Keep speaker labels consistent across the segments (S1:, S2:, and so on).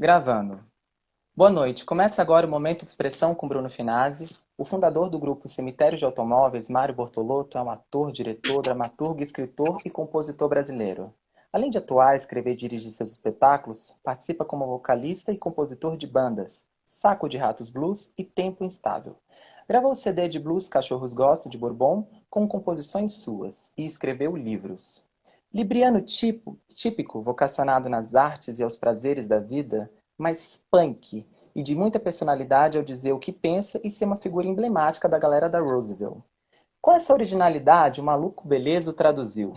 S1: Gravando. Boa noite. Começa agora o Momento de Expressão com Bruno Finazzi. O fundador do grupo Cemitério de Automóveis, Mário Bortolotto, é um ator, diretor, dramaturgo, escritor e compositor brasileiro. Além de atuar, escrever e dirigir seus espetáculos, participa como vocalista e compositor de bandas Saco de Ratos Blues e Tempo Instável. Gravou o CD de blues Cachorros Gostam de Bourbon com composições suas e escreveu livros. Libriano tipo, típico, vocacionado nas artes e aos prazeres da vida, mas punk e de muita personalidade ao dizer o que pensa e ser uma figura emblemática da galera da Roosevelt. Com essa originalidade, o maluco beleza o traduziu.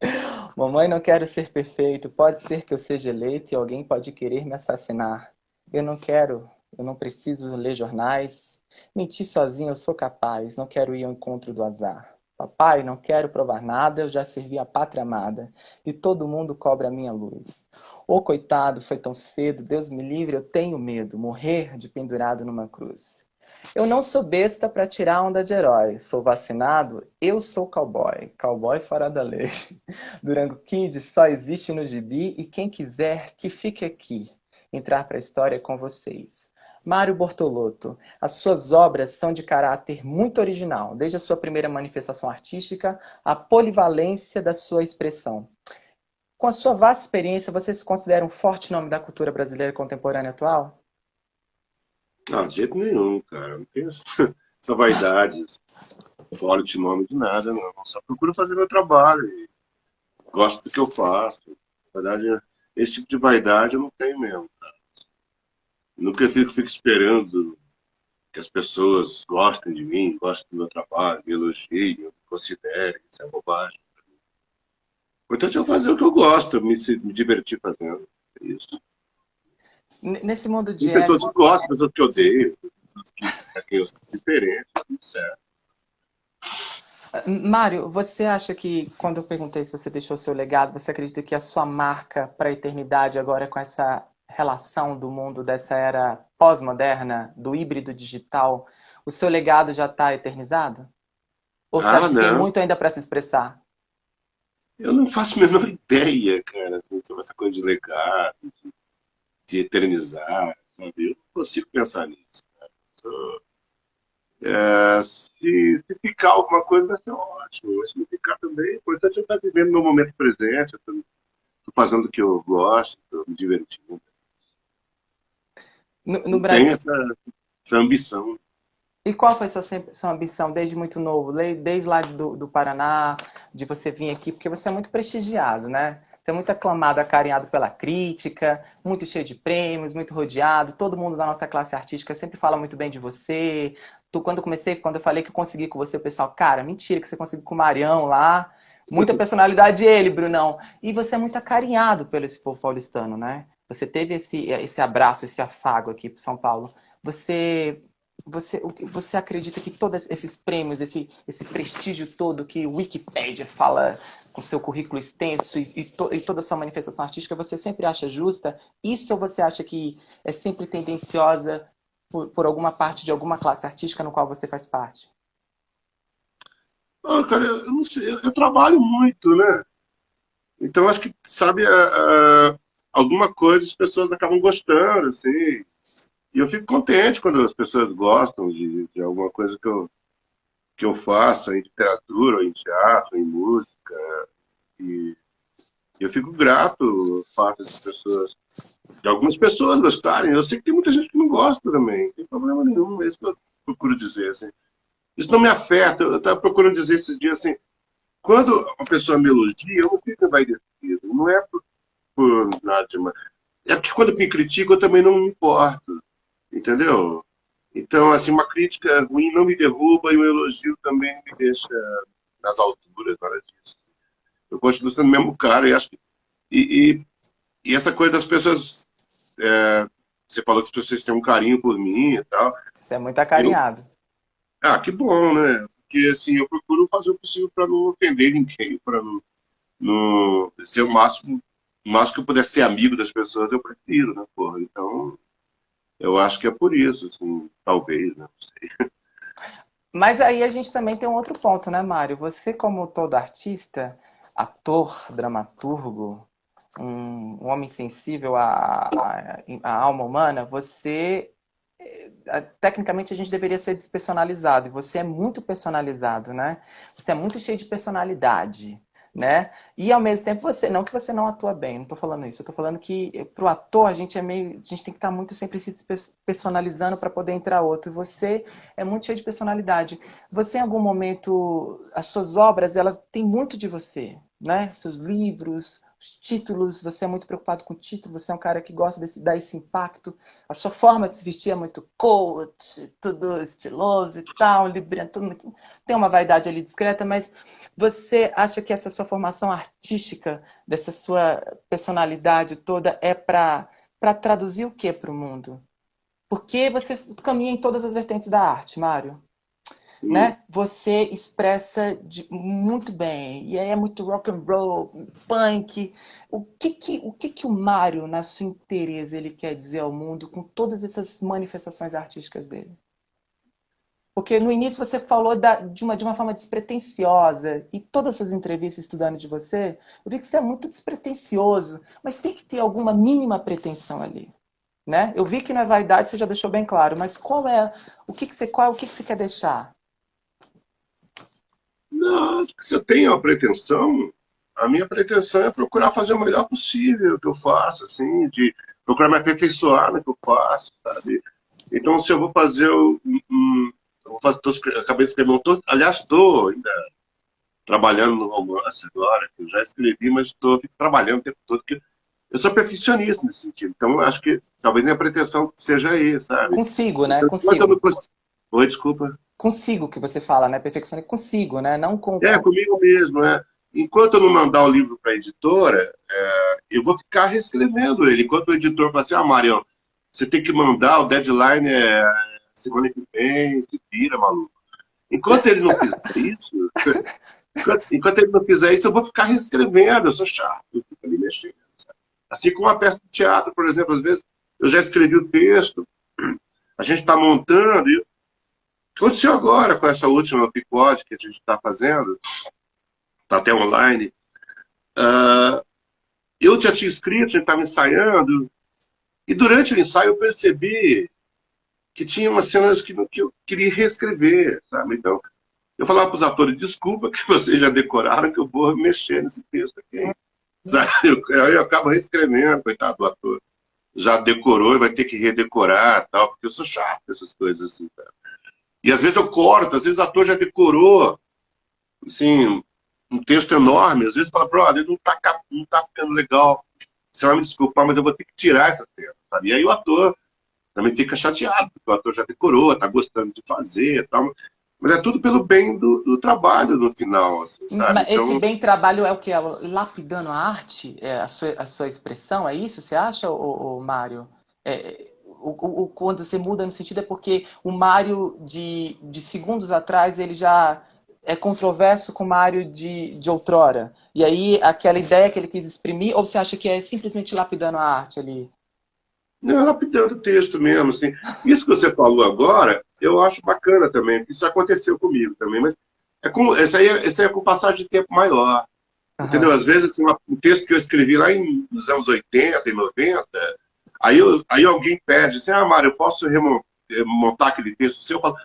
S1: Mamãe, não quero ser perfeito. Pode ser que eu seja eleito e alguém pode querer me assassinar. Eu não quero, eu não preciso ler jornais. Mentir sozinho eu sou capaz, não quero ir ao encontro do azar. Papai, não quero provar nada, eu já servi a pátria amada, e todo mundo cobra a minha luz. Ô oh, coitado, foi tão cedo, Deus me livre, eu tenho medo, morrer de pendurado numa cruz. Eu não sou besta para tirar onda de herói, sou vacinado, eu sou cowboy, cowboy fora da lei. Durango Kid só existe no gibi e quem quiser que fique aqui, entrar para a história com vocês. Mário Bortolotto, as suas obras são de caráter muito original, desde a sua primeira manifestação artística, a polivalência da sua expressão. Com a sua vasta experiência, você se considera um forte nome da cultura brasileira contemporânea atual?
S2: Não, de jeito nenhum, cara. Não tenho essa, vaidade, fora de nome de nada, não. Só procuro fazer meu trabalho. gosto do que eu faço. Na verdade, esse tipo de vaidade eu não tenho mesmo, cara. Nunca fico, fico esperando que as pessoas gostem de mim, gostem do meu trabalho, me elogiem, me considerem. Isso é bobagem. O importante é eu fazer o que eu gosto, me, me divertir fazendo. É isso.
S1: Nesse mundo de.
S2: Tem pessoas que gostam, pessoas que odeiam, pessoas que, eu sou diferente, tudo certo.
S1: Mário, você acha que, quando eu perguntei se você deixou o seu legado, você acredita que a sua marca para a eternidade agora com essa relação do mundo dessa era pós-moderna, do híbrido digital, o seu legado já está eternizado? Ou você ah, acha que não. tem muito ainda para se expressar?
S2: Eu não faço a menor ideia, cara, assim, sobre essa coisa de legado, de, de eternizar, sabe? Eu não consigo pensar nisso, cara. é, se, se ficar alguma coisa vai ser ótimo, mas se não ficar também, o importante é eu estar vivendo no momento presente, estou fazendo o que eu gosto, estou me divertindo. No, no Brasil. Tem essa, essa ambição.
S1: E qual foi sua, sua ambição desde muito novo? Desde lá do, do Paraná, de você vir aqui, porque você é muito prestigiado, né? Você é muito aclamado, acarinhado pela crítica, muito cheio de prêmios, muito rodeado. Todo mundo da nossa classe artística sempre fala muito bem de você. Tu, quando eu comecei, quando eu falei que eu consegui com você, o pessoal, cara, mentira que você conseguiu com o Marião lá. Muita personalidade ele, Brunão. E você é muito acarinhado pelo esse povo paulistano, né? Você teve esse, esse abraço, esse afago aqui para São Paulo. Você, você, você acredita que todos esses prêmios, esse, esse prestígio todo que o Wikipedia fala com seu currículo extenso e, e, to, e, toda a sua manifestação artística, você sempre acha justa? Isso ou você acha que é sempre tendenciosa por, por alguma parte de alguma classe artística no qual você faz parte?
S2: Oh, cara, eu não sei, eu, eu, trabalho muito, né? Então acho que, sabe, a, a alguma coisa as pessoas acabam gostando, assim. E eu fico contente quando as pessoas gostam de, de alguma coisa que eu, que eu faça em literatura, em teatro, em música. E eu fico grato ao fato das pessoas, de algumas pessoas gostarem. Eu sei que tem muita gente que não gosta também, não tem problema nenhum, é isso que eu procuro dizer. Assim. Isso não me afeta. Eu estava procurando dizer esses dias assim, quando uma pessoa me elogia, eu não fico envaidecido. Não é por por nada demais. É porque quando me criticam, eu também não me importo. Entendeu? Então, assim, uma crítica ruim não me derruba e um elogio também me deixa nas alturas, nada disso. Eu continuo sendo o mesmo cara e acho que. E, e, e essa coisa das pessoas. É, você falou que as pessoas têm um carinho por mim e tal.
S1: Você é muito acarinhado.
S2: Eu, ah, que bom, né? Porque, assim, eu procuro fazer o possível para não ofender ninguém, para não, não ser o máximo mas que eu pudesse ser amigo das pessoas, eu prefiro, né, porra? Então, eu acho que é por isso, assim, talvez, né? Não sei.
S1: Mas aí a gente também tem um outro ponto, né, Mário? Você, como todo artista, ator, dramaturgo, um, um homem sensível à, à, à alma humana, você é, tecnicamente a gente deveria ser despersonalizado e você é muito personalizado, né? Você é muito cheio de personalidade, né? E ao mesmo tempo você, não que você não atua bem, não estou falando isso, eu estou falando que para o ator a gente é meio, a gente tem que estar tá muito sempre se personalizando para poder entrar outro. Você é muito cheio de personalidade. Você em algum momento, as suas obras elas têm muito de você, né? Seus livros, os títulos, você é muito preocupado com o título, você é um cara que gosta de dar esse impacto, a sua forma de se vestir é muito coach, tudo estiloso e tal, muito... tem uma vaidade ali discreta, mas você acha que essa sua formação artística, dessa sua personalidade toda, é para traduzir o que para o mundo? Porque você caminha em todas as vertentes da arte, Mário né? Você expressa de, muito bem. E aí é muito rock and roll, punk. O que que o, que que o Mário, na sua interesse, ele quer dizer ao mundo com todas essas manifestações artísticas dele? Porque no início você falou da, de, uma, de uma forma despretensiosa, e todas as suas entrevistas estudando de você, eu vi que você é muito despretensioso, mas tem que ter alguma mínima pretensão ali. Né? Eu vi que na vaidade você já deixou bem claro, mas qual é o que, que você qual o que, que você quer deixar?
S2: Não, se eu tenho a pretensão, a minha pretensão é procurar fazer o melhor possível que eu faço, assim, de procurar me aperfeiçoar no que eu faço, sabe? Então, se eu vou fazer um, um eu vou fazer, tô, acabei de escrever um, tô, aliás, estou ainda trabalhando no romance agora, que eu já escrevi, mas estou trabalhando o tempo todo, porque eu sou perfeccionista nesse sentido, então eu acho que talvez minha pretensão seja aí, sabe?
S1: Consigo, né? Consigo.
S2: Não... Oi, desculpa
S1: consigo que você fala, né? Perfeccionar consigo, né? Não com.
S2: É, comigo mesmo, né? Enquanto eu não mandar o livro para a editora, é, eu vou ficar reescrevendo ele. Enquanto o editor fala assim, ah, Marião, você tem que mandar, o deadline é semana que vem, se vira, maluco. Enquanto ele não fizer isso, enquanto, enquanto, ele não fizer isso, eu vou ficar reescrevendo, eu sou chato, eu fico ali mexendo. Sabe? Assim como uma peça de teatro, por exemplo, às vezes eu já escrevi o texto, a gente está montando, e Aconteceu agora com essa última picode que a gente está fazendo, está até online. Uh, eu já tinha escrito, a gente estava ensaiando, e durante o ensaio eu percebi que tinha umas cenas que, que eu queria reescrever, sabe? Então, eu falava para os atores, desculpa que vocês já decoraram que eu vou mexer nesse texto aqui. Sabe? Eu, eu acabo reescrevendo, coitado do ator. Já decorou e vai ter que redecorar tal, porque eu sou chato essas coisas assim, sabe? E às vezes eu corto, às vezes o ator já decorou, assim, um texto enorme, às vezes fala, brother, não tá, não tá ficando legal. Você vai me desculpar, mas eu vou ter que tirar essa cena, sabe? E aí o ator também fica chateado, porque o ator já decorou, tá gostando de fazer tal. Mas é tudo pelo bem do, do trabalho no final. Assim,
S1: então... Esse bem trabalho é o que? É lapidando a arte? É a, sua, a sua expressão? É isso, você acha, ô, ô Mário? É, o, o, quando você muda no sentido é porque o Mário de, de segundos atrás ele já é controverso com o Mário de, de outrora. E aí aquela ideia que ele quis exprimir, ou você acha que é simplesmente lapidando a arte ali?
S2: Não, lapidando o texto mesmo. Assim. Isso que você falou agora, eu acho bacana também, isso aconteceu comigo também, mas é com, esse, aí, é, esse aí é com passagem de tempo maior. Uhum. Entendeu? Às vezes, assim, um texto que eu escrevi lá em, nos anos 80 e 90, Aí, eu, aí alguém pede assim, ah, Mário, eu posso remontar aquele texto seu? Eu falo,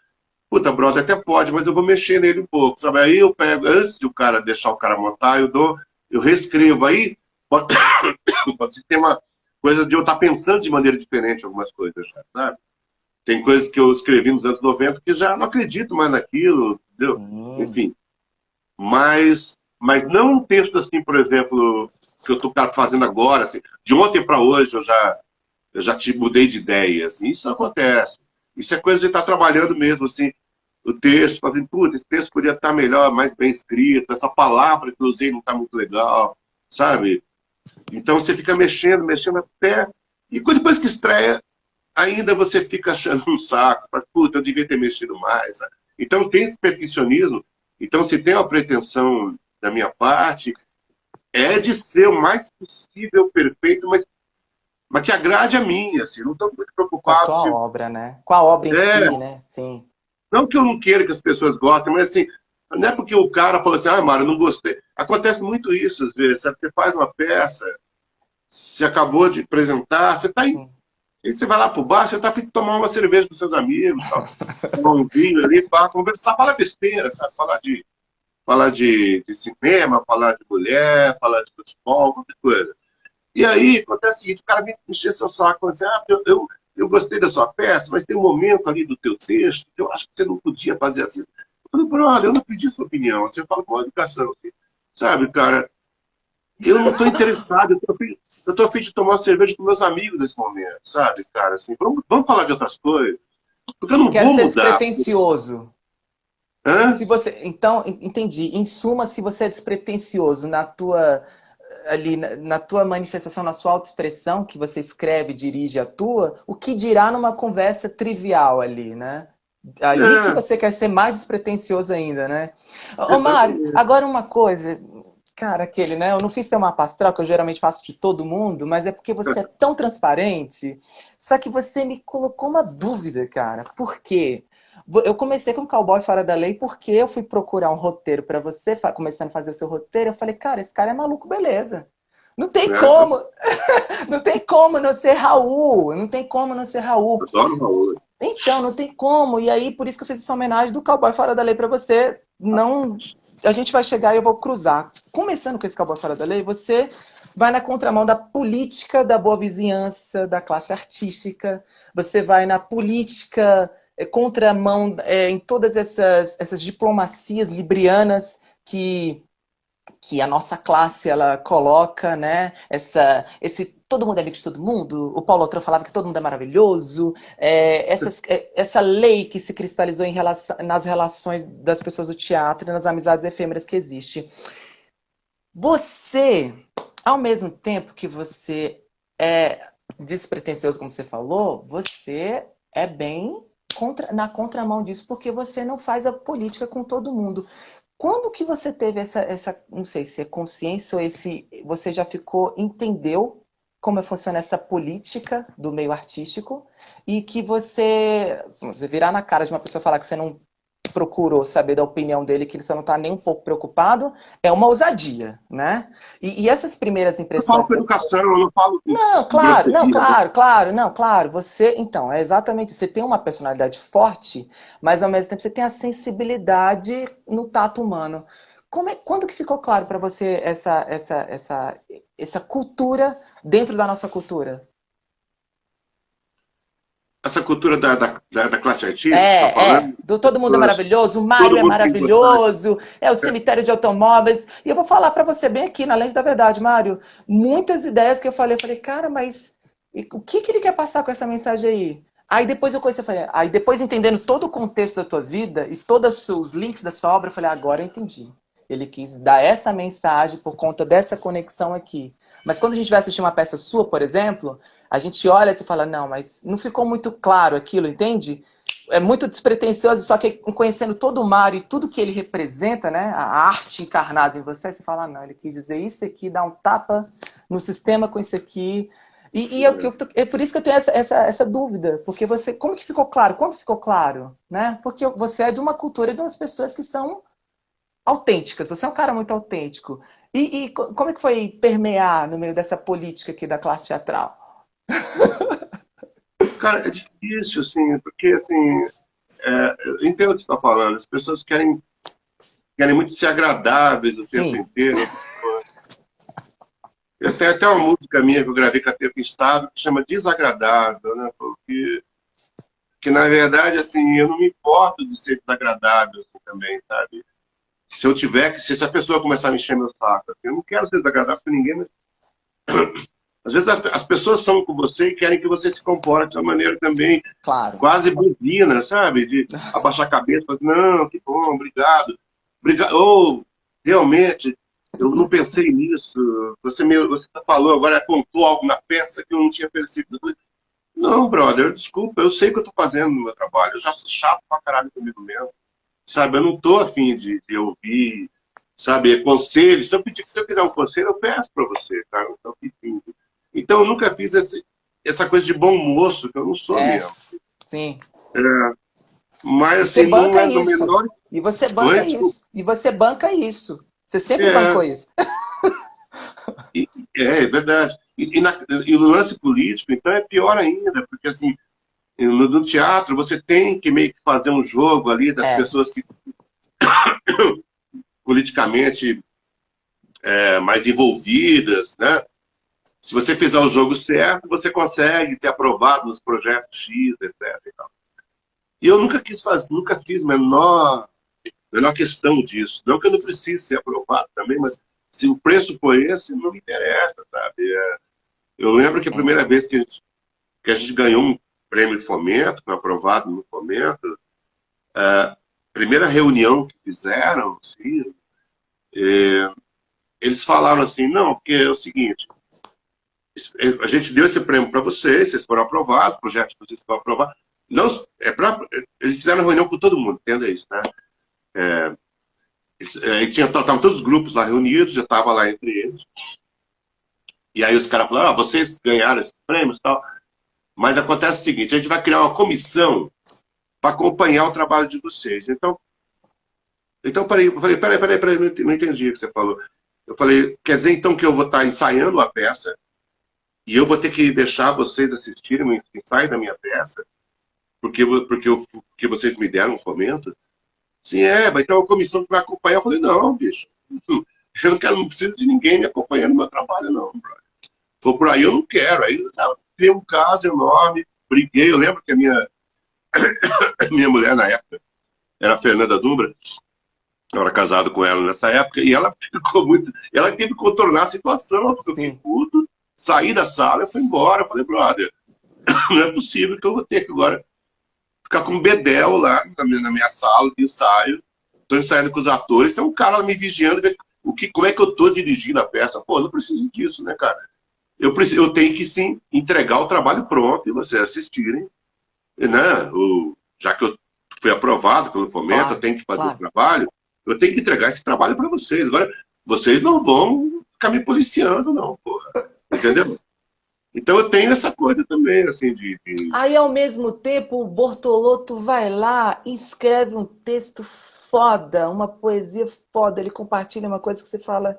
S2: puta, brother, até pode, mas eu vou mexer nele um pouco, sabe? Aí eu pego, antes de o cara deixar o cara montar, eu dou, eu reescrevo. Aí pode, pode ter uma coisa de eu estar pensando de maneira diferente algumas coisas, sabe? Tem coisas que eu escrevi nos anos 90 que já não acredito mais naquilo, entendeu? Hum. Enfim. Mas, mas não um texto assim, por exemplo, que eu estou fazendo agora, assim, de ontem para hoje eu já eu já te mudei de ideia, assim, isso acontece. Isso é coisa de estar trabalhando mesmo, assim, o texto, fazendo, puta, esse texto podia estar melhor, mais bem escrito, essa palavra que eu usei não está muito legal, sabe? Então você fica mexendo, mexendo até. E depois que estreia, ainda você fica achando um saco, puta, eu devia ter mexido mais. Então tem esse perfeccionismo. Então, se tem uma pretensão da minha parte, é de ser o mais possível perfeito, mas mas que agrade a mim, assim, não estou muito preocupado.
S1: Com a
S2: se...
S1: obra, né? Com a obra em é. si, né? Sim.
S2: Não que eu não queira que as pessoas gostem, mas assim, não é porque o cara falou assim, ah, Mário, não gostei. Acontece muito isso às vezes, sabe? Você faz uma peça você acabou de apresentar, você está em. Aí você vai lá pro bar, você tá afim de tomar uma cerveja com seus amigos, tomar um vinho ali, para conversar, falar besteira, sabe? falar de falar de, de, cinema, falar de mulher, falar de futebol, qualquer coisa. E aí acontece o seguinte, o cara vem encher seu saco e dizer, ah, eu, eu, eu, gostei da sua peça, mas tem um momento ali do teu texto que eu acho que você não podia fazer assim. Eu falei, brother, eu não pedi sua opinião. Você fala com a educação, assim. sabe, cara? Eu não estou interessado, eu estou eu tô afim de tomar cerveja com meus amigos nesse momento, sabe, cara? Assim, vamos, vamos falar de outras coisas. Porque eu não
S1: Quero
S2: vou
S1: ser
S2: mudar.
S1: despretensioso. Hã? Se você, então, entendi. Em suma, se você é despretensioso na tua ali na, na tua manifestação, na sua autoexpressão, que você escreve, dirige, atua, o que dirá numa conversa trivial ali, né? Ali é. que você quer ser mais despretensioso ainda, né? Ô, Mário, agora uma coisa, cara, aquele, né? Eu não fiz seu mapa astral, que eu geralmente faço de todo mundo, mas é porque você é tão transparente, só que você me colocou uma dúvida, cara. Por quê? Eu comecei com Cowboy Fora da Lei porque eu fui procurar um roteiro para você, começando a fazer o seu roteiro. Eu falei, cara, esse cara é maluco, beleza. Não tem é. como, não tem como não ser Raul, não tem como não ser Raul.
S2: Adoro Raul.
S1: Então, não tem como. E aí, por isso que eu fiz essa homenagem do Cowboy Fora da Lei para você. Não, a gente vai chegar e eu vou cruzar. Começando com esse Cowboy Fora da Lei, você vai na contramão da política da boa vizinhança, da classe artística. Você vai na política contramão é, em todas essas, essas diplomacias librianas que, que a nossa classe ela coloca, né? Essa, esse todo mundo é amigo de todo mundo. O Paulo Outro falava que todo mundo é maravilhoso. É, essas, é, essa lei que se cristalizou relação, nas relações das pessoas do teatro e nas amizades efêmeras que existe. Você, ao mesmo tempo que você é despretensioso, como você falou, você é bem contra, na contramão disso, porque você não faz a política com todo mundo. Quando que você teve essa, essa não sei se é consciência ou esse, você já ficou, entendeu como funciona essa política do meio artístico e que você, você virar na cara de uma pessoa falar que você não procurou saber da opinião dele, que ele só não está nem um pouco preocupado, é uma ousadia, né? E, e essas primeiras impressões...
S2: Eu falo com educação, eu não falo...
S1: Não, claro, não, claro, claro, não, claro. Você, então, é exatamente, você tem uma personalidade forte, mas ao mesmo tempo você tem a sensibilidade no tato humano. Como é, quando que ficou claro para você essa, essa, essa, essa cultura dentro da nossa cultura?
S2: Essa cultura da, da, da classe artística.
S1: É, tá é. Do Todo Mundo é Maravilhoso, o Mário é maravilhoso, é o cemitério de automóveis. E eu vou falar para você bem aqui, na Lente da Verdade, Mário, muitas ideias que eu falei, eu falei, cara, mas o que, que ele quer passar com essa mensagem aí? Aí depois eu comecei a falar, aí depois entendendo todo o contexto da tua vida e todos os links da sua obra, eu falei, agora eu entendi. Ele quis dar essa mensagem por conta dessa conexão aqui. Mas quando a gente vai assistir uma peça sua, por exemplo, a gente olha e fala, não, mas não ficou muito claro aquilo, entende? É muito despretensioso, só que conhecendo todo o Mário e tudo que ele representa, né? A arte encarnada em você, você fala, não, ele quis dizer isso aqui, dar um tapa no sistema com isso aqui. E, e é, é, por isso que eu tenho essa, essa, essa, dúvida, porque você, como que ficou claro? Quando ficou claro? Né? Porque você é de uma cultura de umas pessoas que são autênticas, você é um cara muito autêntico. E, e como é que foi permear no meio dessa política aqui da classe teatral?
S2: Cara, é difícil, assim, porque, assim, é, eu entendo o que você está falando. As pessoas querem, querem muito ser agradáveis o tempo Sim. inteiro. Eu tenho até uma música minha que eu gravei com a Tempo Estado que chama Desagradável, né? Porque, que na verdade, assim, eu não me importo de ser desagradável assim, também, sabe? Se eu tiver que, se essa pessoa começar a me encher meu saco, assim, eu não quero ser desagradável para ninguém, mas às vezes as pessoas são com você e querem que você se comporte de uma maneira também
S1: claro.
S2: quase bovina, sabe? De abaixar a cabeça, falar, não, que bom, obrigado. obrigado. Ou, realmente, eu não pensei nisso. Você me, você falou, agora contou algo na peça que eu não tinha percebido. Não, brother, desculpa, eu sei que eu estou fazendo no meu trabalho. Eu já sou chato pra caralho comigo mesmo. Sabe, eu não estou afim de, de ouvir, sabe, conselho. Se eu pedir se eu quiser um conselho, eu peço para você, tá? Estou pedindo. Então, eu nunca fiz esse, essa coisa de bom moço, que eu não sou é, mesmo.
S1: Sim.
S2: É, mas,
S1: você assim, banca é isso. Menor... E você banca isso. E você banca isso. Você sempre é. bancou isso.
S2: é, é verdade. E, e, na, e no lance político, então, é pior ainda, porque assim, no, no, teatro você tem que meio que fazer um jogo ali das é. pessoas que politicamente é, mais envolvidas, né? Se você fizer o jogo certo, você consegue ser aprovado nos projetos X, etc. E, e eu nunca quis fazer, nunca fiz menor, menor questão disso. Não que eu não precise ser aprovado também, mas se o preço for esse, não me interessa, sabe? É, eu lembro que a primeira vez que a gente, que a gente ganhou um prêmio de fomento, foi aprovado no fomento, a é, primeira reunião que fizeram, assim, é, eles falaram assim, não, porque é o seguinte, a gente deu esse prêmio para vocês, vocês foram aprovados, projetos que vocês foram aprovados. Não, é eles fizeram reunião com todo mundo, entenda isso, né? É, é, tinha, estavam todos os grupos lá reunidos, já estava lá entre eles. E aí os caras falaram, ah, vocês ganharam esses prêmios e tal. Mas acontece o seguinte, a gente vai criar uma comissão para acompanhar o trabalho de vocês. Então, então peraí, eu falei, peraí, peraí, peraí, não entendi o que você falou. Eu falei, quer dizer então que eu vou estar ensaiando a peça e eu vou ter que deixar vocês assistirem o ensaio da minha peça porque, porque, eu, porque vocês me deram um fomento? Sim, é, vai ter uma comissão que vai acompanhar. Eu falei, não, bicho, eu não quero, não preciso de ninguém me acompanhando no meu trabalho, não, brother. For por aí, eu não quero. Aí eu criei um caso enorme, briguei. Eu lembro que a minha, minha mulher na época era a Fernanda Dumbra, eu era casado com ela nessa época, e ela ficou muito. Ela teve que contornar a situação, porque eu fiquei puto, saí da sala, eu fui embora. Eu falei, brother, não é possível que eu vou ter que agora ficar com um bedel lá na minha, na minha sala de ensaio. Estou ensaiando com os atores, tem um cara me vigiando, o que, como é que eu estou dirigindo a peça. Pô, não preciso disso, né, cara? Eu, preciso, eu tenho que sim entregar o trabalho pronto e vocês assistirem. Né? O, já que eu fui aprovado pelo fomento, claro, eu tenho que fazer claro. o trabalho, eu tenho que entregar esse trabalho para vocês. Agora, vocês não vão ficar me policiando, não, porra. Entendeu? Então eu tenho essa coisa também, assim, de, de...
S1: Aí, ao mesmo tempo, o Bortolotto vai lá e escreve um texto foda, uma poesia foda. Ele compartilha uma coisa que você fala,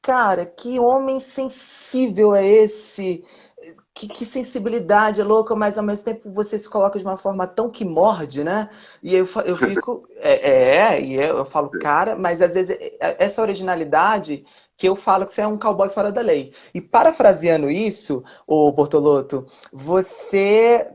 S1: cara, que homem sensível é esse? Que, que, sensibilidade louca, mas ao mesmo tempo você se coloca de uma forma tão que morde, né? E eu, eu fico. É, é, e eu, eu falo, cara, mas às vezes é, essa originalidade que eu falo que você é um cowboy fora da lei. E parafraseando isso, o Bortolotto, você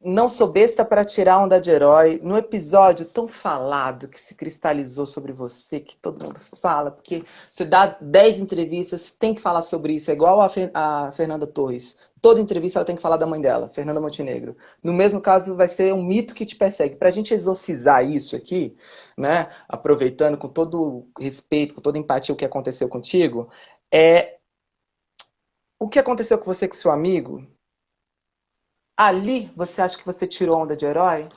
S1: não sou besta para tirar onda de herói. No episódio tão falado que se cristalizou sobre você, que todo mundo fala, porque você dá 10 entrevistas, tem que falar sobre isso. É igual a, a Fernanda Torres. Toda entrevista ela tem que falar da mãe dela, Fernanda Montenegro. No mesmo caso, vai ser um mito que te persegue. Para a gente exorcizar isso aqui, né, aproveitando com todo respeito, com toda empatia o que aconteceu contigo, é o que aconteceu com você com seu amigo. Ali você acha que você tirou onda de herói?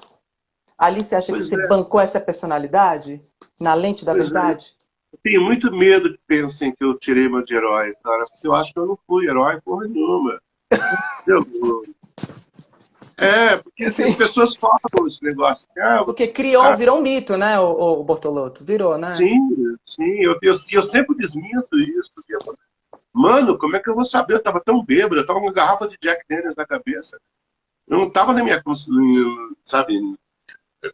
S1: Ali você acha pois que é. você bancou essa personalidade na lente da pois é. verdade? É.
S2: Eu tenho muito medo que pensem que eu tirei meu de herói, cara, porque eu acho que eu não fui herói porra nenhuma. É, porque assim, as pessoas falam esse negócio. Ah,
S1: porque criou, ah, virou um mito, né, o, o Bortolotto? Virou, né?
S2: Sim, sim. Eu, eu, eu sempre desminto isso. Porque, mano, como é que eu vou saber? Eu tava tão bêbado, eu tava com uma garrafa de Jack Daniels na cabeça. Eu não tava na minha, sabe,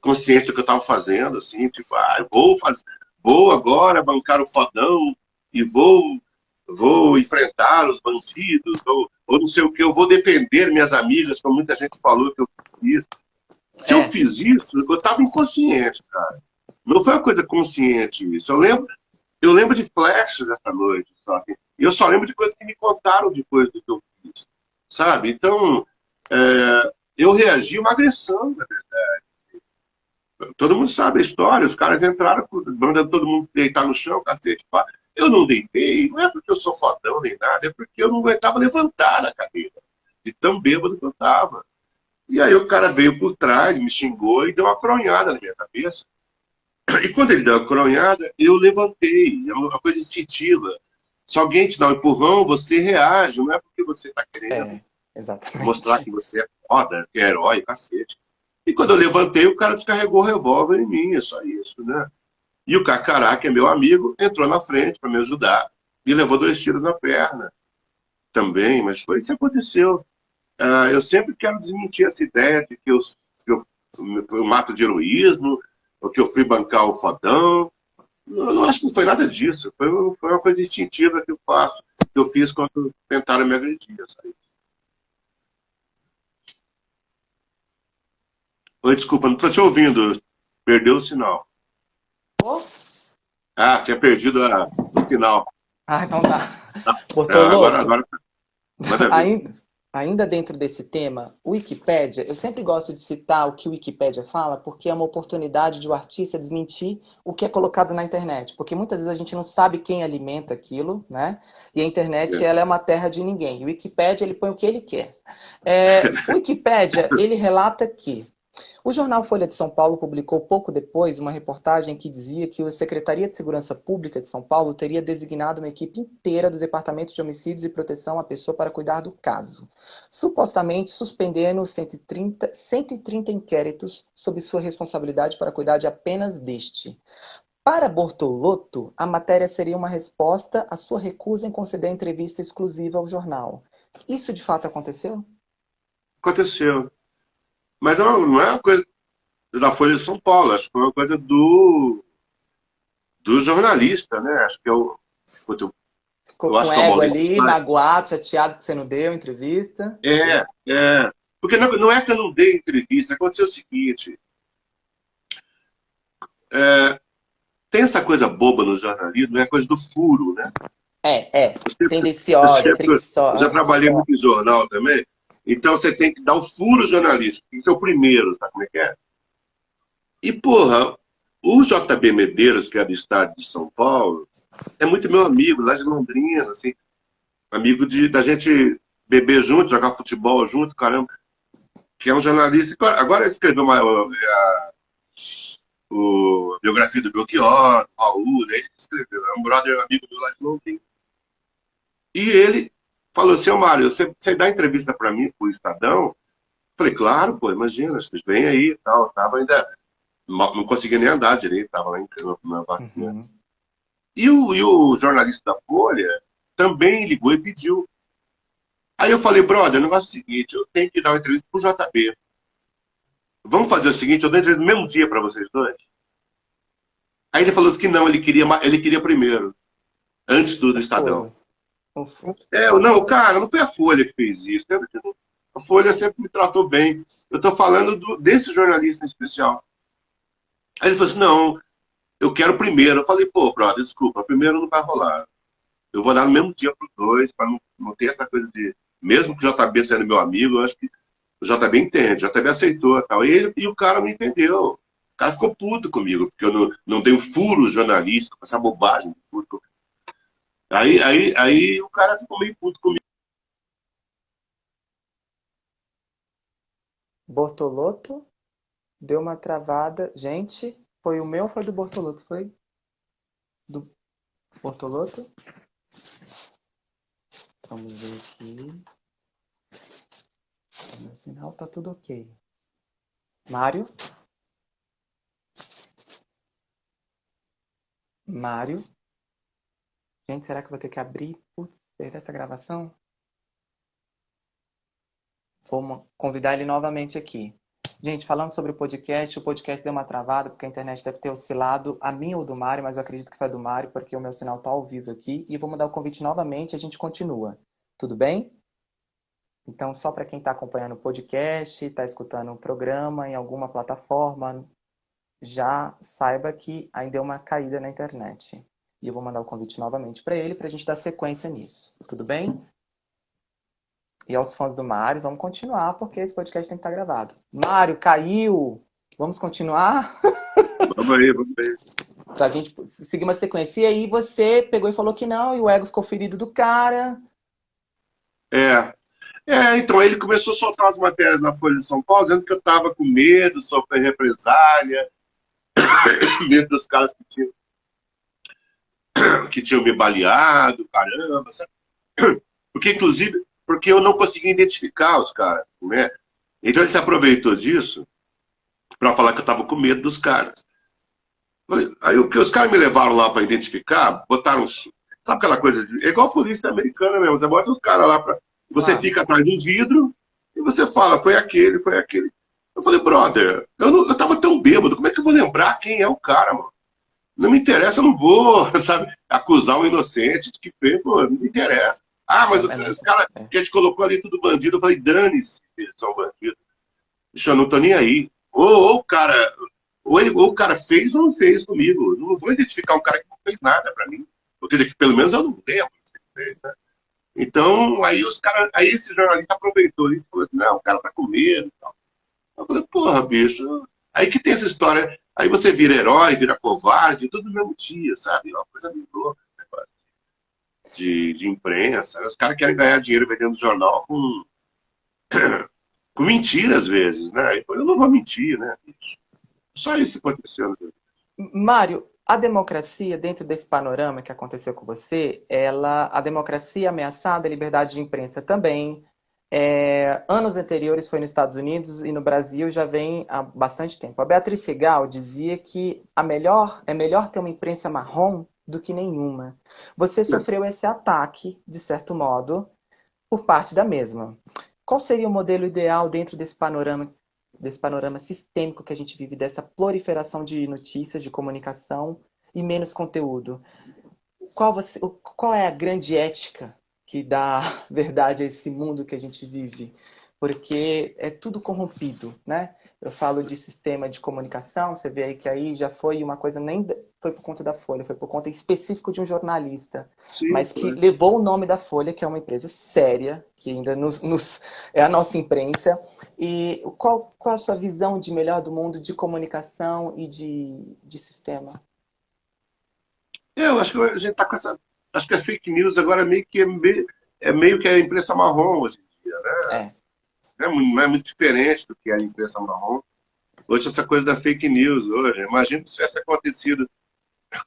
S2: consciente do que eu tava fazendo, assim, tipo, ah, vou fazer, vou agora bancar o fodão e vou vou enfrentar os bandidos, ou, ou não sei o que, eu vou defender minhas amigas, como muita gente falou que eu fiz. Se é. eu fiz isso, eu estava inconsciente, cara. Não foi uma coisa consciente isso. Eu lembro, eu lembro de flashes dessa noite, sabe? E eu só lembro de coisas que me contaram depois do que eu fiz, sabe? Então, é, eu reagi uma agressão, na verdade. Todo mundo sabe a história, os caras entraram, mandando todo mundo deitar no chão, cacete, pá. Eu não deitei, não é porque eu sou fodão nem nada, é porque eu não aguentava levantar na cadeira, de tão bêbado que eu estava. E aí o cara veio por trás, me xingou e deu uma coronhada na minha cabeça. E quando ele deu a coronhada, eu levantei. É uma coisa instintiva. Se alguém te dá um empurrão, você reage, não é porque você está querendo
S1: é,
S2: mostrar que você é foda, que é herói, cacete. E quando eu levantei, o cara descarregou o revólver em mim, é só isso, né? E o Cacará, que é meu amigo, entrou na frente para me ajudar e levou dois tiros na perna. também, mas foi isso que aconteceu. Uh, eu sempre quero desmentir essa ideia de que eu, eu, eu mato de heroísmo, ou que eu fui bancar o fodão. Eu não acho que não foi nada disso. Foi, foi uma coisa instintiva que eu faço, que eu fiz quando tentaram me agredir. Oi, desculpa, não estou te ouvindo. Perdeu o sinal. Ah, tinha perdido a, o sinal.
S1: Ah, então tá. tá. É, agora, agora... Ainda, ainda dentro desse tema, Wikipédia, eu sempre gosto de citar o que o Wikipédia fala, porque é uma oportunidade de o artista desmentir o que é colocado na internet. Porque muitas vezes a gente não sabe quem alimenta aquilo, né? E a internet, é. ela é uma terra de ninguém. O Wikipédia, ele põe o que ele quer. É, o Wikipédia, ele relata que o jornal Folha de São Paulo publicou pouco depois uma reportagem que dizia que a Secretaria de Segurança Pública de São Paulo teria designado uma equipe inteira do Departamento de Homicídios e Proteção à Pessoa para cuidar do caso, supostamente suspendendo 130, 130 inquéritos sob sua responsabilidade para cuidar de apenas deste. Para Bortolotto, a matéria seria uma resposta à sua recusa em conceder entrevista exclusiva ao jornal. Isso de fato aconteceu?
S2: Aconteceu. Mas não é uma coisa da Folha de São Paulo, acho que foi uma coisa do, do jornalista, né? Acho que eu.
S1: eu Ficou eu com é ego ali, magoado, chateado que você não deu entrevista.
S2: É, é. Porque não, não é que eu não dei entrevista, aconteceu o seguinte. É, tem essa coisa boba no jornalismo, é a coisa do furo, né?
S1: É, é. Tendenciosa,
S2: preguiçosa. Já trabalhei muito em jornal também. Então você tem que dar o furo jornalístico, que ser o primeiro, sabe como é que é? E, porra, o JB Medeiros, que é do estado de São Paulo, é muito meu amigo, lá de Londrina, assim, amigo de, da gente beber junto, jogar futebol junto, caramba. Que é um jornalista. Agora ele escreveu uma, a, a biografia do Belchior, Raul, né? ele escreveu, é um brother amigo meu lá de Londrina. E ele falou assim, ô Mário, você, você dá entrevista para mim pro Estadão? Falei, claro, pô, imagina, vocês vêm aí e tal. Tava ainda. Não conseguia nem andar direito, tava lá em, na vacina. Uhum. E, o, e o jornalista da Folha também ligou e pediu. Aí eu falei, brother, o negócio é o seguinte, eu tenho que dar uma entrevista pro JB. Vamos fazer o seguinte, eu dou entrevista no mesmo dia para vocês dois. Aí ele falou que não, ele queria, ele queria primeiro, antes do, do Estadão. É, não, cara, não foi a Folha que fez isso. A Folha sempre me tratou bem. Eu estou falando do, desse jornalista em especial. Aí ele falou assim: não, eu quero primeiro. Eu falei, pô, brother, desculpa, primeiro não vai rolar. Eu vou dar no mesmo dia para os dois, para não, não ter essa coisa de. Mesmo que o JB sendo meu amigo, eu acho que o JB entende, o JB aceitou tal. E, ele, e o cara não entendeu. O cara ficou puto comigo, porque eu não, não dei um furo jornalístico, essa bobagem furo. Aí, aí, aí o cara ficou meio puto comigo.
S1: Bortoloto deu uma travada. Gente, foi o meu ou foi do Bortoloto? Foi do Bortoloto? Vamos ver aqui. No sinal tá tudo ok. Mário? Mário? Gente, será que eu vou ter que abrir Putz, essa gravação? Vou convidar ele novamente aqui. Gente, falando sobre o podcast, o podcast deu uma travada porque a internet deve ter oscilado, a minha ou do Mário, mas eu acredito que foi do Mário, porque o meu sinal está ao vivo aqui. E vou mandar o convite novamente e a gente continua. Tudo bem? Então, só para quem está acompanhando o podcast, está escutando o programa em alguma plataforma, já saiba que ainda deu uma caída na internet. E eu vou mandar o convite novamente para ele para a gente dar sequência nisso. Tudo bem? E aos fãs do Mário, vamos continuar, porque esse podcast tem que estar gravado. Mário, caiu! Vamos continuar?
S2: Vamos aí, vamos aí.
S1: Pra gente seguir uma sequência. E aí você pegou e falou que não, e o ego ficou ferido do cara.
S2: É. É, então ele começou a soltar as matérias na Folha de São Paulo, dizendo que eu estava com medo, sofrendo represália, medo dos caras que tinham que tinham me baleado, caramba, sabe? Porque, inclusive, porque eu não conseguia identificar os caras, né? Então ele se aproveitou disso para falar que eu estava com medo dos caras. Aí o que os caras me levaram lá para identificar, botaram. Sabe aquela coisa? De, é igual a polícia americana mesmo. Você bota os caras lá para. Você ah. fica atrás de um vidro e você fala, foi aquele, foi aquele. Eu falei, brother, eu, não, eu tava tão bêbado, como é que eu vou lembrar quem é o cara, mano? Não me interessa, eu não vou, sabe, acusar um inocente de que fez, pô, não me interessa. Ah, mas é, os caras é. que a gente colocou ali tudo bandido, eu falei, dane-se, são bandidos. Deixa eu não tô nem aí. Ou, ou o cara, ou, ele, ou o cara fez ou não fez comigo. Não vou identificar um cara que não fez nada para mim. Quer dizer, que pelo menos eu não lembro que fez, né? Então, aí os caras, aí esse jornalista aproveitou e falou assim, não, o cara tá com medo e tal. Eu falei, porra, bicho. Aí que tem essa história. Aí você vira herói, vira covarde, tudo no mesmo dia, sabe? É uma coisa meio louca de, de imprensa. Os caras querem ganhar dinheiro vendendo jornal com, com mentira às vezes, né? Eu não vou mentir, né? Só isso aconteceu.
S1: Mário, a democracia, dentro desse panorama que aconteceu com você, ela, a democracia ameaçada, a liberdade de imprensa também. É, anos anteriores foi nos Estados Unidos e no Brasil já vem há bastante tempo. A Beatriz Segal dizia que a melhor, é melhor ter uma imprensa marrom do que nenhuma. Você sofreu esse ataque, de certo modo, por parte da mesma. Qual seria o modelo ideal dentro desse panorama desse panorama sistêmico que a gente vive, dessa proliferação de notícias, de comunicação e menos conteúdo. Qual, você, qual é a grande ética que dá verdade a esse mundo que a gente vive? Porque é tudo corrompido, né? Eu falo de sistema de comunicação, você vê aí que aí já foi uma coisa, nem foi por conta da Folha, foi por conta específico de um jornalista, Sim, mas que foi. levou o nome da Folha, que é uma empresa séria, que ainda nos, nos, é a nossa imprensa. E qual, qual a sua visão de melhor do mundo de comunicação e de, de sistema?
S2: Eu acho que a gente está com essa. Acho que a fake news agora meio que é meio, é meio que a imprensa marrom hoje em dia, né? É não é muito diferente do que é a imprensa marrom. Hoje, essa coisa da fake news, hoje, imagina se tivesse acontecido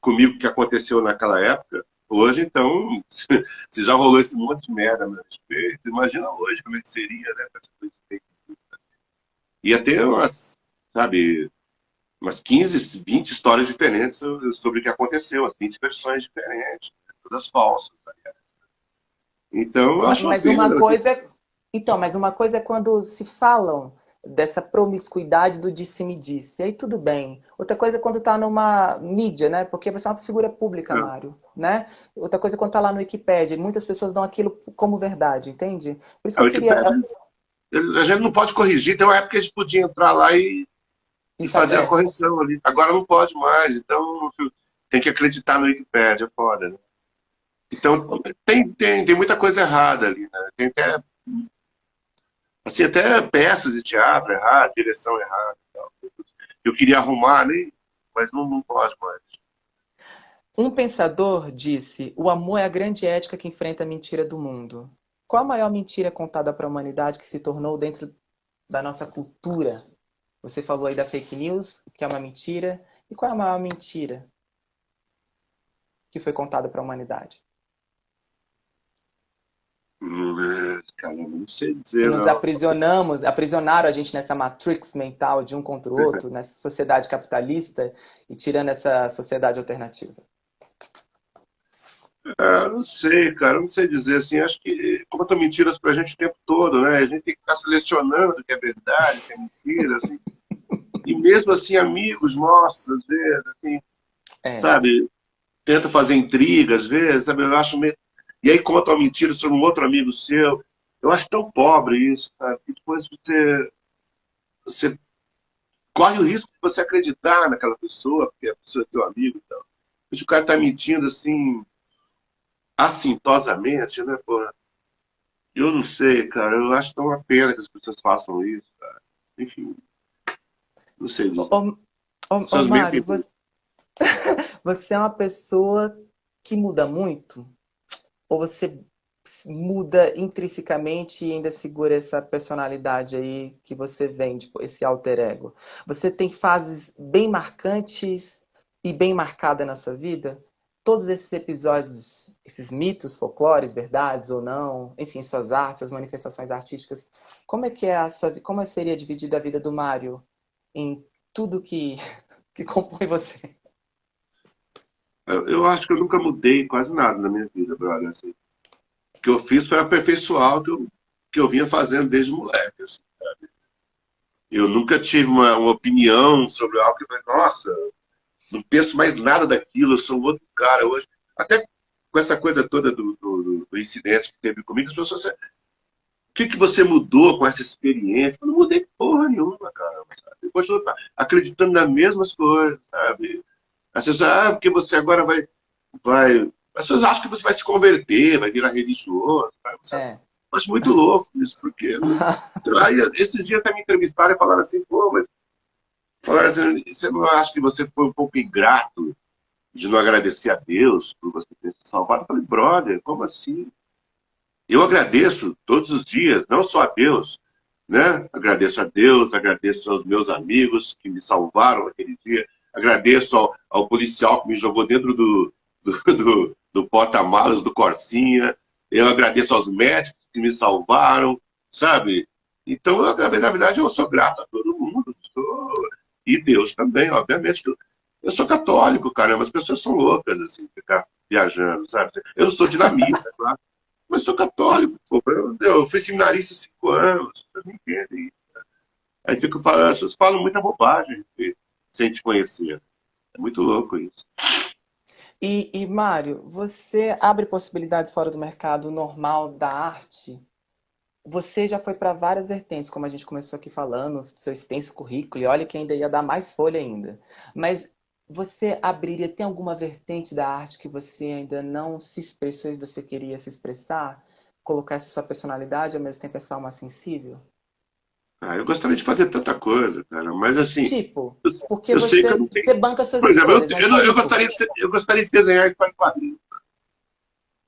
S2: comigo que aconteceu naquela época. Hoje, então, se já rolou esse monte de merda a meu respeito, imagina hoje como é que seria, né? Essa coisa de fake news. Assim. Ia ter umas, sabe, umas 15, 20 histórias diferentes sobre o que aconteceu, as 20 versões diferentes, todas falsas. Tá então, eu acho
S1: Mas uma coisa é então, mas uma coisa é quando se falam dessa promiscuidade do disse-me-disse. Aí tudo bem. Outra coisa é quando está numa mídia, né? Porque você é uma figura pública, é. Mário, né? Outra coisa é quando está lá no Wikipedia. Muitas pessoas dão aquilo como verdade, entende?
S2: Por isso que a eu queria... A gente não pode corrigir. Tem uma época que a gente podia entrar lá e, e fazer a correção ali. Agora não pode mais. Então tem que acreditar no Wikipedia, é foda, né? Então tem, tem, tem muita coisa errada ali, né? Tem até Assim, até peças de teatro errado, direção errada. Eu queria arrumar ali, mas não, não pode mais.
S1: Um pensador disse: o amor é a grande ética que enfrenta a mentira do mundo. Qual a maior mentira contada para a humanidade que se tornou dentro da nossa cultura? Você falou aí da fake news, que é uma mentira. E qual é a maior mentira que foi contada para a humanidade?
S2: Cara, não sei dizer.
S1: nos não. aprisionamos, aprisionaram a gente nessa matrix mental de um contra o outro, nessa sociedade capitalista e tirando essa sociedade alternativa.
S2: É, não sei, cara, não sei dizer assim. Acho que contam mentiras pra gente o tempo todo, né? A gente tem que ficar selecionando o que é verdade, o que é mentira, assim. e mesmo assim, amigos nossos, às vezes, assim, é. sabe, tenta fazer intriga, às vezes, sabe? Eu acho meio e aí conta uma mentira sobre um outro amigo seu. Eu acho tão pobre isso, sabe? E depois você, você corre o risco de você acreditar naquela pessoa, porque a pessoa é teu amigo e tal. Mas o cara tá mentindo assim, assintosamente, né, pô? Eu não sei, cara. Eu acho tão uma pena que as pessoas façam isso, cara. Enfim. Não sei dizer. Ô,
S1: ô, ô Mário, você... você é uma pessoa que muda muito ou você muda intrinsecamente e ainda segura essa personalidade aí que você vende, tipo, esse alter ego? Você tem fases bem marcantes e bem marcadas na sua vida? Todos esses episódios, esses mitos, folclores, verdades ou não, enfim, suas artes, as manifestações artísticas, como é que é a sua, como seria dividida a vida do Mário em tudo que que compõe você?
S2: Eu, eu, acho que eu nunca mudei quase nada na minha vida, brother. Assim. O que eu fiz foi aperfeiçoar o que eu, que eu vinha fazendo desde moleque. Assim, eu nunca tive uma, uma, opinião sobre algo que falei, nossa, não penso mais nada daquilo, eu sou outro cara hoje. Até com essa coisa toda do, do, do incidente que teve comigo, as pessoas o que, que você mudou com essa experiência? Eu não mudei porra nenhuma, cara. Sabe? Eu continuo acreditando nas mesmas coisas, sabe? As pessoas, ah, porque você agora vai, vai. As pessoas acham que você vai se converter, vai virar religioso. É. Eu acho muito louco isso, porque. aí, esses dias até me entrevistaram e falaram assim, pô, mas. Falaram assim, você não acha que você foi um pouco ingrato de não agradecer a Deus por você ter se salvado? Eu falei, brother, como assim? Eu agradeço todos os dias, não só a Deus, né? Agradeço a Deus, agradeço aos meus amigos que me salvaram naquele dia, agradeço ao, ao policial que me jogou dentro do, do, do, do porta-malas do Corsinha, eu agradeço aos médicos que me salvaram, sabe? Então, eu, na verdade, eu sou grato a todo mundo. Sou... E Deus também, obviamente. Eu sou católico, caramba. As pessoas são loucas, assim, ficar viajando, sabe? Eu não sou dinamita, claro. Mas sou católico. Pô. Eu, eu fui seminarista cinco anos. Vocês não entendem isso. Né? Aí fico falando, pessoas falam muita bobagem sem te conhecer. É muito louco isso.
S1: E, e Mário, você abre possibilidades fora do mercado normal da arte? Você já foi para várias vertentes, como a gente começou aqui falando, seu extenso currículo, e olha que ainda ia dar mais folha ainda. Mas você abriria, tem alguma vertente da arte que você ainda não se expressou e você queria se expressar? Colocar essa sua personalidade ao mesmo tempo essa alma sensível?
S2: Ah, eu gostaria de fazer tanta coisa, cara, mas assim.
S1: Tipo, porque eu você, tenho... você banca suas Por
S2: exemplo, eu, eu, eu, gostaria de ser, eu gostaria de desenhar história em quadrinhos.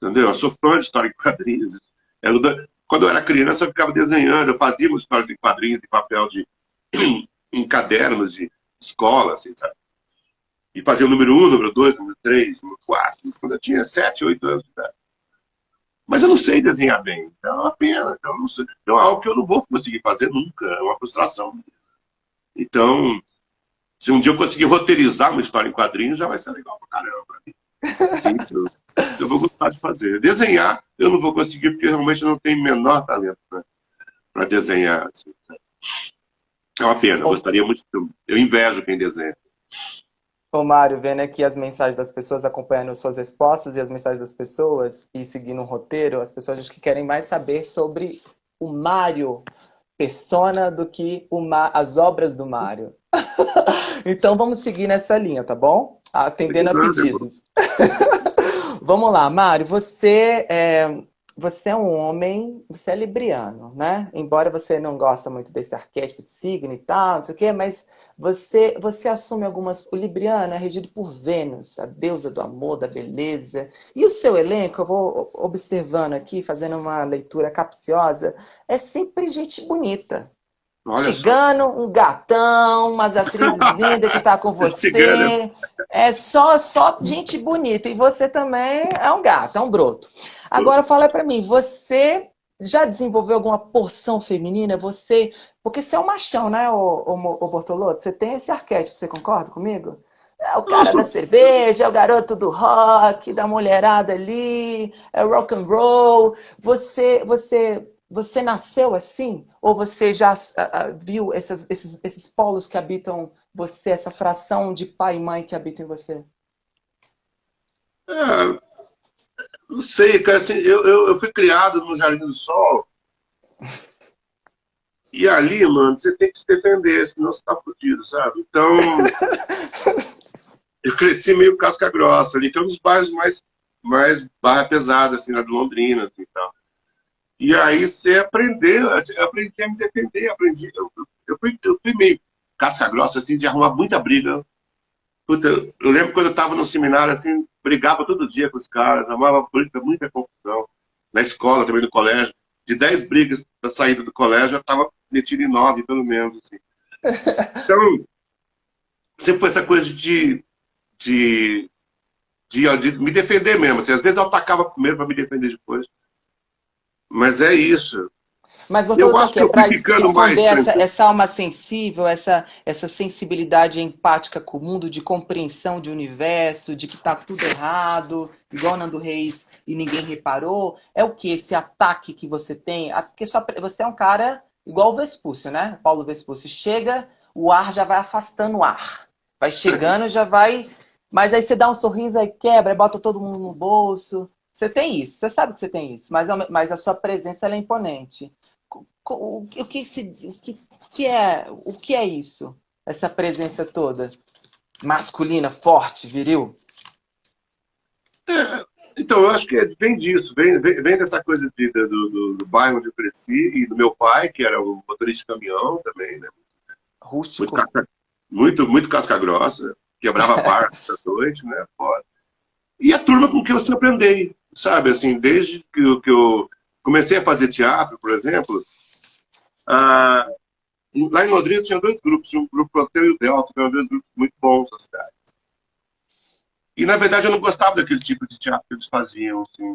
S2: Entendeu? Eu sou fã de história em quadrinhos. Eu, quando eu era criança, eu ficava desenhando, eu fazia histórias em quadrinhos, em papel de. em cadernos de escola, assim, sabe? E fazia o número um, número dois, número três, número quatro, quando eu tinha sete, oito anos de idade. Mas eu não sei desenhar bem. Então é uma pena. Então, não sei. então é algo que eu não vou conseguir fazer nunca. É uma frustração. Então, se um dia eu conseguir roteirizar uma história em quadrinhos, já vai ser legal pra caramba pra mim. Assim, isso, eu, eu vou gostar de fazer. Desenhar, eu não vou conseguir, porque realmente não tenho menor talento para desenhar. Assim. É uma pena. Eu gostaria muito. Eu invejo quem desenha.
S1: Ô, Mário, vendo aqui as mensagens das pessoas, acompanhando suas respostas e as mensagens das pessoas e seguindo um roteiro, as pessoas acho que querem mais saber sobre o Mário, persona, do que as obras do Mário. então vamos seguir nessa linha, tá bom? Atendendo a pedidos. vamos lá, Mário, você é, você é um homem, você é libriano, né? Embora você não gosta muito desse arquétipo de signo e tal, não sei o quê, mas você, você assume algumas... O libriano é regido por Vênus, a deusa do amor, da beleza. E o seu elenco, eu vou observando aqui, fazendo uma leitura capciosa, é sempre gente bonita. Olha Chegando, só. um gatão, umas atrizes lindas que tá com você. É só, só gente bonita. E você também é um gato, é um broto. Agora fala para mim, você já desenvolveu alguma porção feminina? Você. Porque você é um machão, né, o, o, o Bortolotto? Você tem esse arquétipo, você concorda comigo? É o cara da cerveja, é o garoto do rock, da mulherada ali, é rock and roll. Você, você, você nasceu assim? Ou você já uh, viu essas, esses, esses polos que habitam você, essa fração de pai e mãe que habitam em você?
S2: É, não sei, cara, assim, eu, eu, eu fui criado no Jardim do Sol. E ali, mano, você tem que se defender, senão você tá fudido, sabe? Então, eu cresci meio casca grossa ali, que é um dos bairros mais, mais barra pesada, assim, na de Londrina, assim. E aí você aprendeu, eu aprendi a me defender, aprendi, eu, eu, fui, eu fui meio casca grossa, assim, de arrumar muita briga. Puta, eu lembro quando eu tava no seminário, assim, brigava todo dia com os caras, amava briga, muita confusão. Na escola, também no colégio. De dez brigas da saída do colégio, eu estava metido em nove, pelo menos. Assim. Então, sempre foi essa coisa de, de, de, de me defender mesmo. Assim, às vezes eu atacava primeiro para me defender depois. Mas é isso.
S1: Mas você
S2: eu acho que eu ficando mais
S1: essa, essa alma sensível, essa, essa sensibilidade empática com o mundo, de compreensão de universo, de que está tudo errado, igual Nando Reis e ninguém reparou, é o que esse ataque que você tem? Porque só, você é um cara igual o Vespúcio, né? Paulo Vespúcio. Chega, o ar já vai afastando o ar. Vai chegando, já vai. Mas aí você dá um sorriso, aí quebra, bota todo mundo no bolso. Você tem isso, você sabe que você tem isso, mas, mas a sua presença é imponente. O, o, que, se, o que, que, é, o que é isso? Essa presença toda? Masculina, forte, viril?
S2: É, então, eu acho que vem disso, vem, vem, vem dessa coisa de, do, do, do, bairro onde eu cresci e do meu pai, que era um motorista de caminhão também, né?
S1: Rústico.
S2: Muito, casca, muito, muito casca grossa, quebrava barra à noite, né? Foda. E a turma com que eu sempre andei, sabe? Assim, desde que eu, que eu comecei a fazer teatro, por exemplo, ah, lá em Londrina tinha dois grupos, tinha um grupo Anteu e o Delta, que eram dois grupos muito bons na cidade. E, na verdade, eu não gostava daquele tipo de teatro que eles faziam. Assim.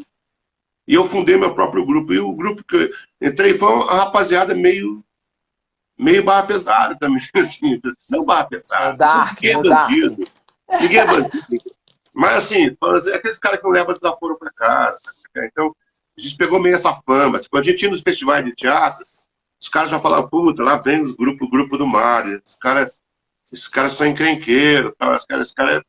S2: E eu fundei meu próprio grupo. E o grupo que eu entrei foi uma rapaziada meio meio barra pesada também, assim. Não barra pesada.
S1: É dark,
S2: ninguém é bandido. Ninguém é bandido. Mas, assim, assim, aqueles caras que não levam desaforo para casa. Então, a gente pegou meio essa fama. Tipo, a gente ia nos festivais de teatro, os caras já falavam, puta, lá vem o grupo, grupo do Mário. Esses caras esses caras são encrenqueiros. Tal. Esses caras, esses caras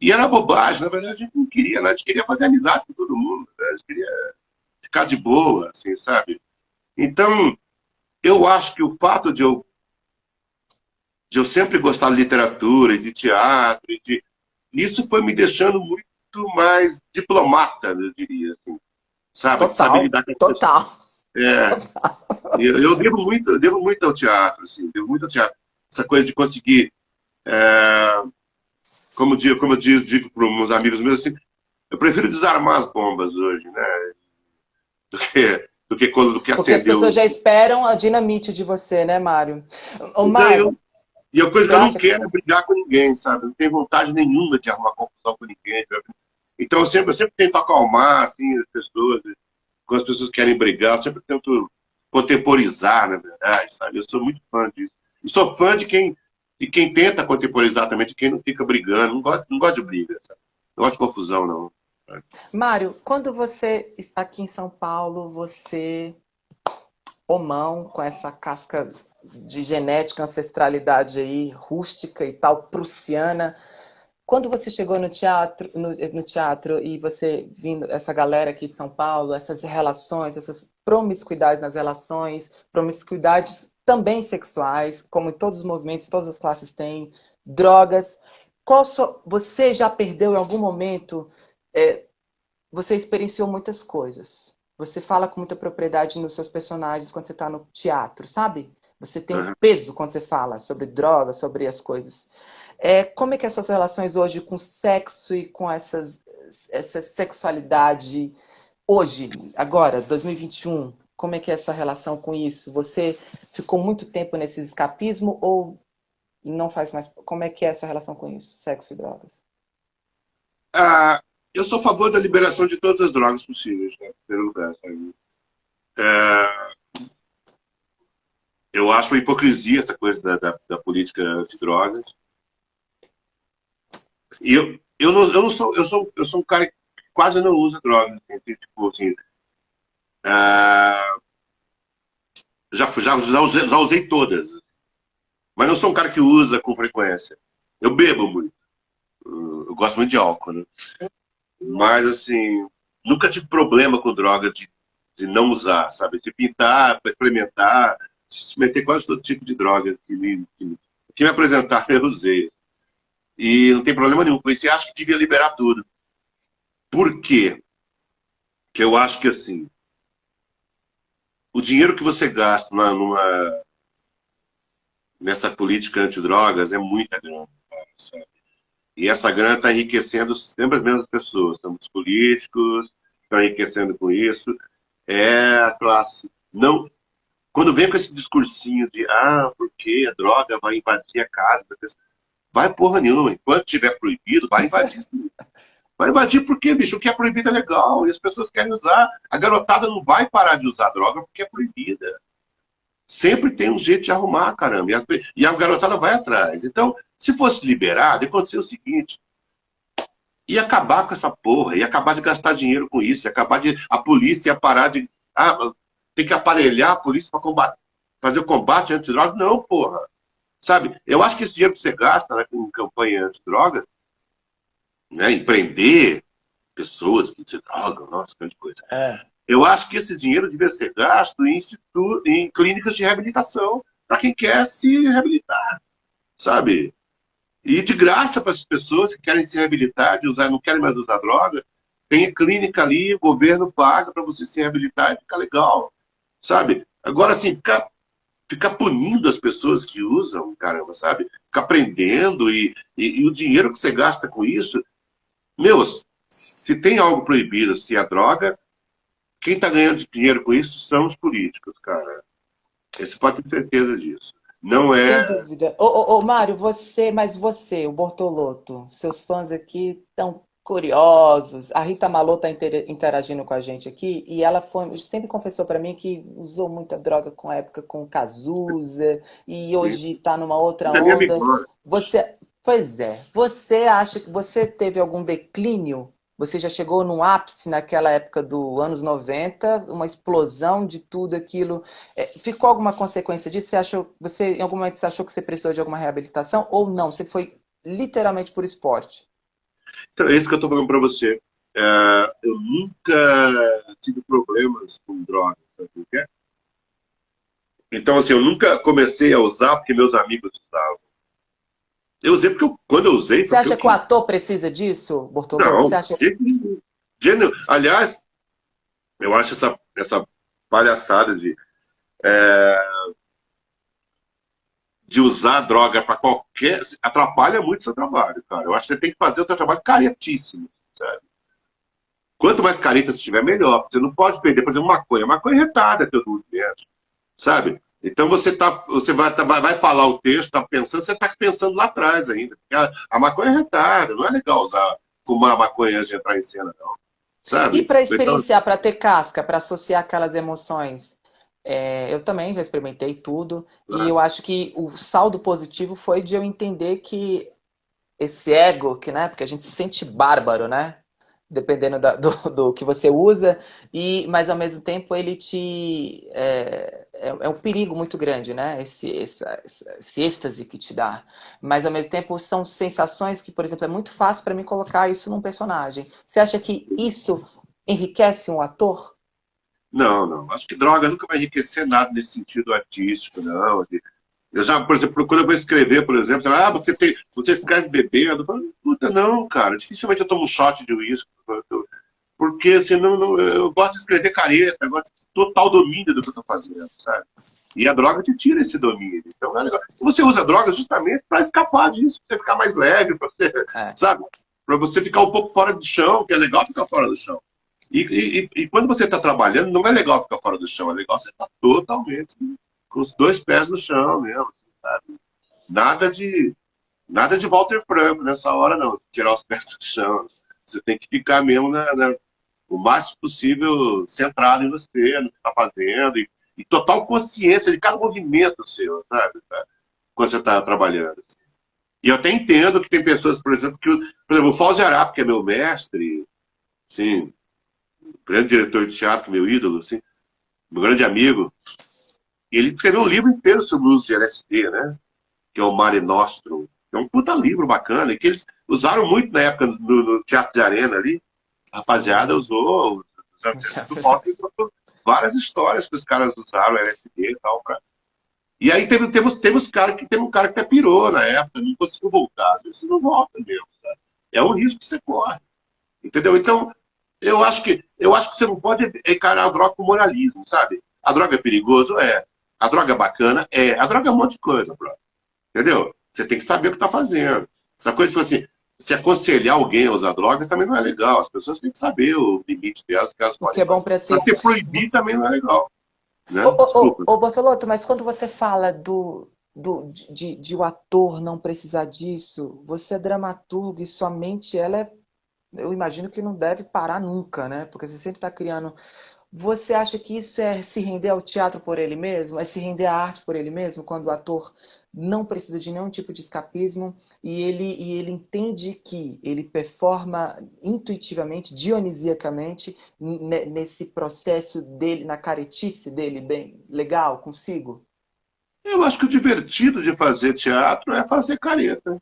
S2: e era bobagem, na verdade a gente não queria, né? a gente queria fazer amizade com todo mundo, né? a gente queria ficar de boa, assim, sabe? Então, eu acho que o fato de eu, de eu sempre gostar de literatura e de teatro, e de, isso foi me deixando muito mais diplomata, eu diria, assim, sabe?
S1: Total, lidar com total.
S2: É, total. Eu, eu, devo muito, eu devo muito ao teatro, assim, devo muito ao teatro. Essa coisa de conseguir... É, como, digo, como eu digo para uns amigos meus, assim, eu prefiro desarmar as bombas hoje, né? Do que, do que quando do que
S1: Porque
S2: acender
S1: as pessoas já esperam a dinamite de você, né, Mário?
S2: Ô, então, Mário eu, e a coisa que eu não quero que... é brigar com ninguém, sabe? Eu não tenho vontade nenhuma de arrumar confusão com ninguém. Então eu sempre, eu sempre tento acalmar assim, as pessoas. Quando as pessoas querem brigar, eu sempre tento contemporizar, na verdade, sabe? Eu sou muito fã disso. E sou fã de quem e quem tenta contemporizar também, de quem não fica brigando, não gosta, não gosta de briga, sabe? não gosta de confusão, não.
S1: Mário, quando você está aqui em São Paulo, você, homão, com essa casca de genética, ancestralidade aí, rústica e tal, prussiana, quando você chegou no teatro, no, no, teatro e você vindo essa galera aqui de São Paulo, essas relações, essas promiscuidades nas relações, promiscuidades também sexuais, como em todos os movimentos, todas as classes têm, drogas. Qual so... Você já perdeu em algum momento? É... Você experienciou muitas coisas. Você fala com muita propriedade nos seus personagens quando você está no teatro, sabe? Você tem um peso quando você fala sobre drogas, sobre as coisas. É, como é que é as suas relações hoje com sexo e com essas, essa sexualidade hoje, agora, 2021? Como é que é a sua relação com isso? Você ficou muito tempo nesse escapismo ou não faz mais? Como é que é a sua relação com isso, sexo e drogas?
S2: Ah, eu sou a favor da liberação de todas as drogas possíveis, né? primeiro lugar. É, eu acho uma hipocrisia essa coisa da, da, da política antidrogas. E eu, eu, não, eu não sou, eu sou, eu sou um cara que quase não usa drogas. Assim, tipo assim, ah, já, já, já, usei, já usei todas. Mas não sou um cara que usa com frequência. Eu bebo muito. Eu gosto muito de álcool, né? Mas, assim, nunca tive problema com droga de, de não usar, sabe? De pintar, para experimentar, se meter quase todo tipo de droga que me, que, que me apresentar, eu usei. E não tem problema nenhum com isso. E acho que devia liberar tudo. Por quê? Eu acho que, assim, o dinheiro que você gasta numa, numa nessa política antidrogas é muita grana. E essa grana está enriquecendo sempre as mesmas pessoas. São os políticos, estão enriquecendo com isso. É a classe. Não, quando vem com esse discursinho de ah, porque a droga vai invadir a casa, vai porra nenhuma. Enquanto tiver proibido, vai invadir. Vai invadir porque, bicho, o que é proibido é legal e as pessoas querem usar. A garotada não vai parar de usar droga porque é proibida. sempre tem um jeito de arrumar, caramba. E a, garotada vai atrás. Então, se fosse liberado, ia acontecer o seguinte: ia acabar com essa porra, ia acabar de gastar dinheiro com isso, ia acabar de. A polícia ia parar de. Ah, tem que aparelhar a polícia para combater, fazer o combate antidrogas. Não, porra. Sabe? Eu acho que esse dinheiro que você gasta né, com campanha antidrogas, né, empreender pessoas que se drogam, nossa, grande coisa. É. Eu acho que esse dinheiro devia ser gasto em, em clínicas de reabilitação para quem quer se reabilitar, sabe? E de graça para as pessoas que querem se reabilitar, de usar, não querem mais usar droga, tem clínica ali, o governo paga para você se reabilitar e ficar legal, sabe? Agora, assim, ficar, ficar punindo as pessoas que usam, caramba, sabe? Ficar prendendo e, e, e o dinheiro que você gasta com isso, meus, se tem algo proibido, se é droga, quem está ganhando dinheiro com isso são os políticos, cara. Você pode ter certeza disso. Não é.
S1: Sem dúvida. Ô, ô, ô, Mário, você, mas você, o Bortoloto, seus fãs aqui estão curiosos. A Rita Malô está interagindo com a gente aqui e ela foi, sempre confessou para mim que usou muita droga com a época com Cazuza e hoje está numa outra é onda. Você, pois é. Você acha que você teve algum declínio você já chegou no ápice naquela época do anos 90, uma explosão de tudo aquilo. É, ficou alguma consequência disso? Você achou, você em algum momento você achou que você precisou de alguma reabilitação ou não? Você foi literalmente por esporte?
S2: Então, é isso que eu estou falando para você. É, eu nunca tive problemas com drogas, sabe o que é? Então, assim, eu nunca comecei a usar porque meus amigos usavam. Eu usei porque eu, quando eu usei.
S1: Você acha eu... que o ator precisa disso, Bortolão?
S2: Não,
S1: Você acha...
S2: Gênero. Aliás, eu acho essa, essa palhaçada de. É... de usar droga para qualquer. atrapalha muito o seu trabalho, cara. Eu acho que você tem que fazer o seu trabalho caretíssimo, sabe? Quanto mais careta você tiver, melhor. Você não pode perder, por exemplo, maconha. Maconha retarda teus movimentos, sabe? Então você, tá, você vai, tá, vai falar o texto, está pensando, você está pensando lá atrás ainda. A, a, maconha é retarda, não é legal usar, fumar maconha antes de entrar em cena, não. Sabe?
S1: E para então, experienciar, então... para ter casca, para associar aquelas emoções? É, eu também já experimentei tudo e é. eu acho que o saldo positivo foi de eu entender que esse ego, que, né, porque a gente se sente bárbaro, né? dependendo da, do, do, que você usa, e mas ao mesmo tempo ele te é, é, é um perigo muito grande, né? Esse, essa, esse êxtase que te dá. Mas ao mesmo tempo são sensações que, por exemplo, é muito fácil para mim colocar isso num personagem. Você acha que isso enriquece um ator?
S2: Não, não. Acho que droga nunca vai enriquecer nada nesse sentido artístico, não. Eu já, por exemplo, quando eu vou escrever, por exemplo, você ah, você, tem, você escreve bebendo. Eu falo, Puta, não, cara. Dificilmente eu tomo um shot de uísque. Porque, assim, não, eu gosto de escrever careta, eu gosto de total domínio do que eu tô fazendo, sabe? E a droga te tira esse domínio. Então é legal. Você usa droga justamente para escapar disso, para você ficar mais leve, para você, é. sabe? Para você ficar um pouco fora do chão, que é legal ficar fora do chão. E, e, e quando você está trabalhando, não é legal ficar fora do chão, é legal você estar tá totalmente com os dois pés no chão mesmo, sabe? Nada de nada de Walter Franco nessa hora, não. Tirar os pés do chão. Você tem que ficar mesmo na, na, o máximo possível centrado em você, no que está fazendo, e, e, total consciência de cada movimento seu, sabe? Quando você está trabalhando. E eu até entendo que tem pessoas, por exemplo, que. Por exemplo, o Fauzi Arap, que é meu mestre, sim, grande diretor de teatro, meu ídolo, assim, meu grande amigo, ele escreveu um livro inteiro sobre o uso de LSD, né? Que é o Mare Nostrum. É um puta livro bacana, e que eles usaram muito na época no Teatro de Arena ali. A rapaziada usou, os anos 60 do pop, várias histórias que os caras usaram, LSD e tal, pra... E aí teve, temos, temos cara que tem um cara que até pirou na época, não conseguiu voltar. Às vezes não volta mesmo, sabe? É um risco que você corre. Entendeu? Então, eu acho que eu acho que você não pode encarar a droga com moralismo, sabe? A droga é perigoso? É. A droga é bacana? É. A droga é um monte de coisa, bro. Entendeu? Você tem que saber o que está fazendo. Essa coisa de assim, se aconselhar alguém a usar drogas também não é legal. As pessoas têm que saber o limite delas, que elas
S1: podem. Que é bom para
S2: si. se proibir também não é legal. Né?
S1: Ô, ô, ô, Bortolotto, mas quando você fala do, do, de, de o ator não precisar disso, você é dramaturgo e somente ela é. Eu imagino que não deve parar nunca, né? Porque você sempre está criando Você acha que isso é se render ao teatro por ele mesmo? É se render à arte por ele mesmo? Quando o ator não precisa de nenhum tipo de escapismo e ele, e ele entende que ele performa intuitivamente, dionisiacamente, nesse processo dele, na caretice dele, bem legal consigo?
S2: Eu acho que o divertido de fazer teatro é fazer careta.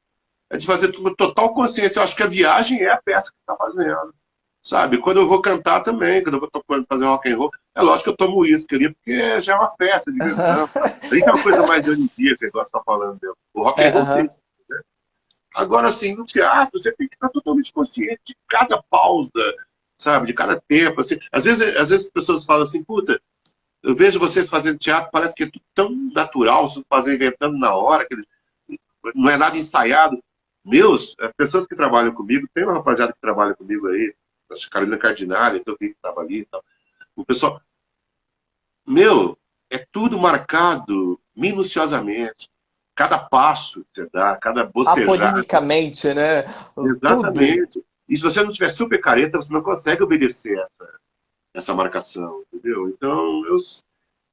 S2: É de fazer com total consciência. Eu acho que a viagem é a peça que está fazendo. Sabe? Quando eu vou cantar também, quando eu vou tocando, fazer rock and roll, é lógico que eu tomo uísque ali, porque já é uma festa, diversão. Aí é uma coisa mais dionisíaca que eu estou falando. Mesmo. O rock and roll é, tem, né? Agora, assim, no teatro, você tem que estar totalmente consciente de cada pausa, sabe? De cada tempo. Assim. Às, vezes, às vezes as pessoas falam assim, puta, eu vejo vocês fazendo teatro, parece que é tudo tão natural, vocês fazem inventando na hora, que não é nada ensaiado. Meus, as pessoas que trabalham comigo, tem uma rapaziada que trabalha comigo aí, acho que Carolina Cardinale, que eu vi que estava ali e tal. O pessoal. Meu, é tudo marcado minuciosamente. Cada passo que você dá, cada bocejar.
S1: Apolinicamente, né?
S2: Exatamente. Tudo. E se você não tiver super careta, você não consegue obedecer essa, essa marcação, entendeu? Então, eu,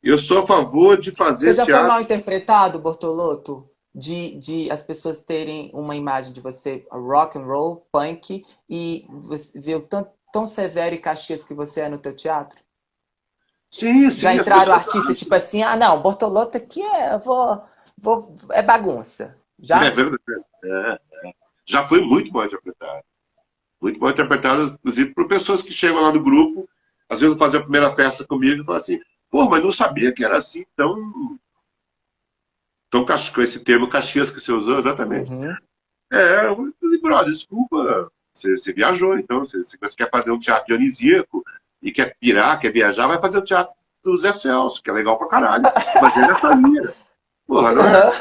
S2: eu sou a favor de fazer.
S1: Você já teatro... foi mal interpretado, Bortolotto? De, de as pessoas terem uma imagem de você rock and roll, punk, e você vê o tão, tão severo e caxias que você é no teu teatro?
S2: Sim, sim.
S1: Já entraram artistas tipo assim, ah, não, Bortolotto aqui é, vou, vou, é bagunça. Já?
S2: É verdade. É, é. Já foi muito mal interpretado. Muito mal interpretado, inclusive, por pessoas que chegam lá no grupo, às vezes fazer a primeira peça comigo e falam assim, pô, mas não sabia que era assim tão então, com esse termo Caxias que você usou, exatamente. Uhum. É, brother, desculpa, você, você, viajou, então, você, você quer fazer um teatro dionisíaco e quer pirar, quer viajar, vai fazer o teatro do Zé Celso, que é legal pra caralho. Mas é nessa linha. Porra, não é?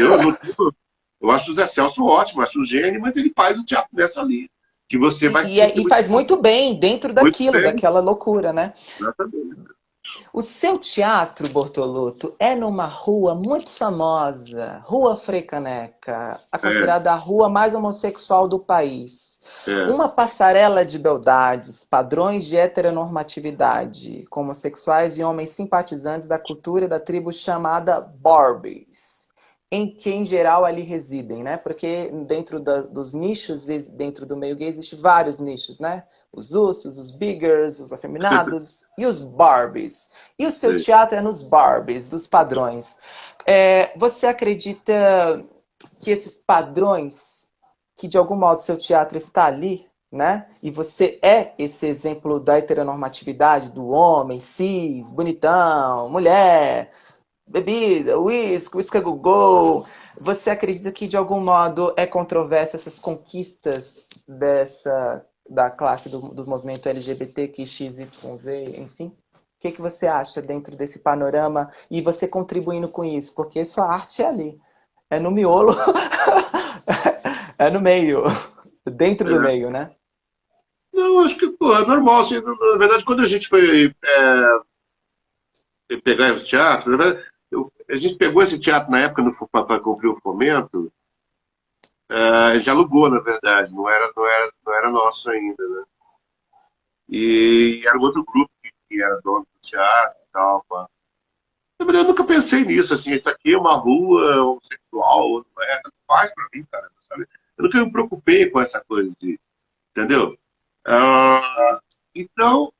S2: Eu, eu, eu acho o Zé Celso ótimo, acho um gênio, mas ele faz o teatro nessa linha. Que você vai
S1: e, e, e faz muito bem dentro daquilo, bem. daquela loucura, né? Exatamente. O seu teatro, Bortoluto, é numa rua muito famosa, Rua Frecaneca, a considerada é. a rua mais homossexual do país. É. Uma passarela de beldades, padrões de heteronormatividade, com homossexuais e homens simpatizantes da cultura da tribo chamada Barbies em que em geral ali residem, né? Porque dentro da, dos nichos, dentro do meio gay, existem vários nichos, né? Os ursos, os biggers, os afeminados e os Barbies. E o seu Sim. teatro é nos Barbies, dos padrões. É, você acredita que esses padrões, que de algum modo seu teatro está ali, né? E você é esse exemplo da heteronormatividade do homem, cis, bonitão, mulher, bebida, uísque, uísque a Google. Você acredita que de algum modo é controverso essas conquistas dessa da classe do, do movimento LGBTQXYZ, enfim? O que, que você acha dentro desse panorama e você contribuindo com isso? Porque sua arte é ali, é no miolo, é no meio, dentro do é. meio, né?
S2: Não, acho que pô, é normal. Assim, na verdade, quando a gente foi é, pegar esse teatro, na verdade, eu, a gente pegou esse teatro na época para cumprir o fomento, uh, já alugou, na verdade, não era, não era, não era nosso ainda, né? E era um outro grupo que, que era dono do teatro e tal. Pá. Eu nunca pensei nisso, assim, isso aqui é uma rua homossexual, não é, tanto faz pra mim, cara, sabe? Eu nunca me preocupei com essa coisa de, entendeu? Uh, então,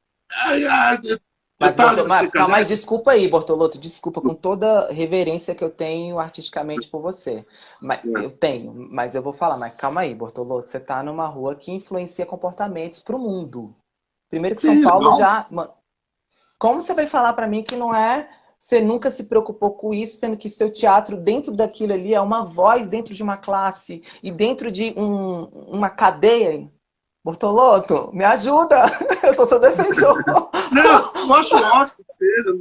S1: mas, Bortolotto, calma aí, desculpa aí, Bortolotto, desculpa com toda reverência que eu tenho artisticamente por você. Mas, é. eu tenho, mas eu vou falar, mas calma aí, Bortolotto, você está numa rua que influencia comportamentos para o mundo. Primeiro que São Sim, Paulo não. já. Como você vai falar para mim que não é. Você nunca se preocupou com isso, sendo que seu teatro, dentro daquilo ali, é uma voz dentro de uma classe e dentro de um, uma cadeia Bortoloto, me ajuda! Eu sou seu defensor.
S2: Não, eu acho ótimo que seja.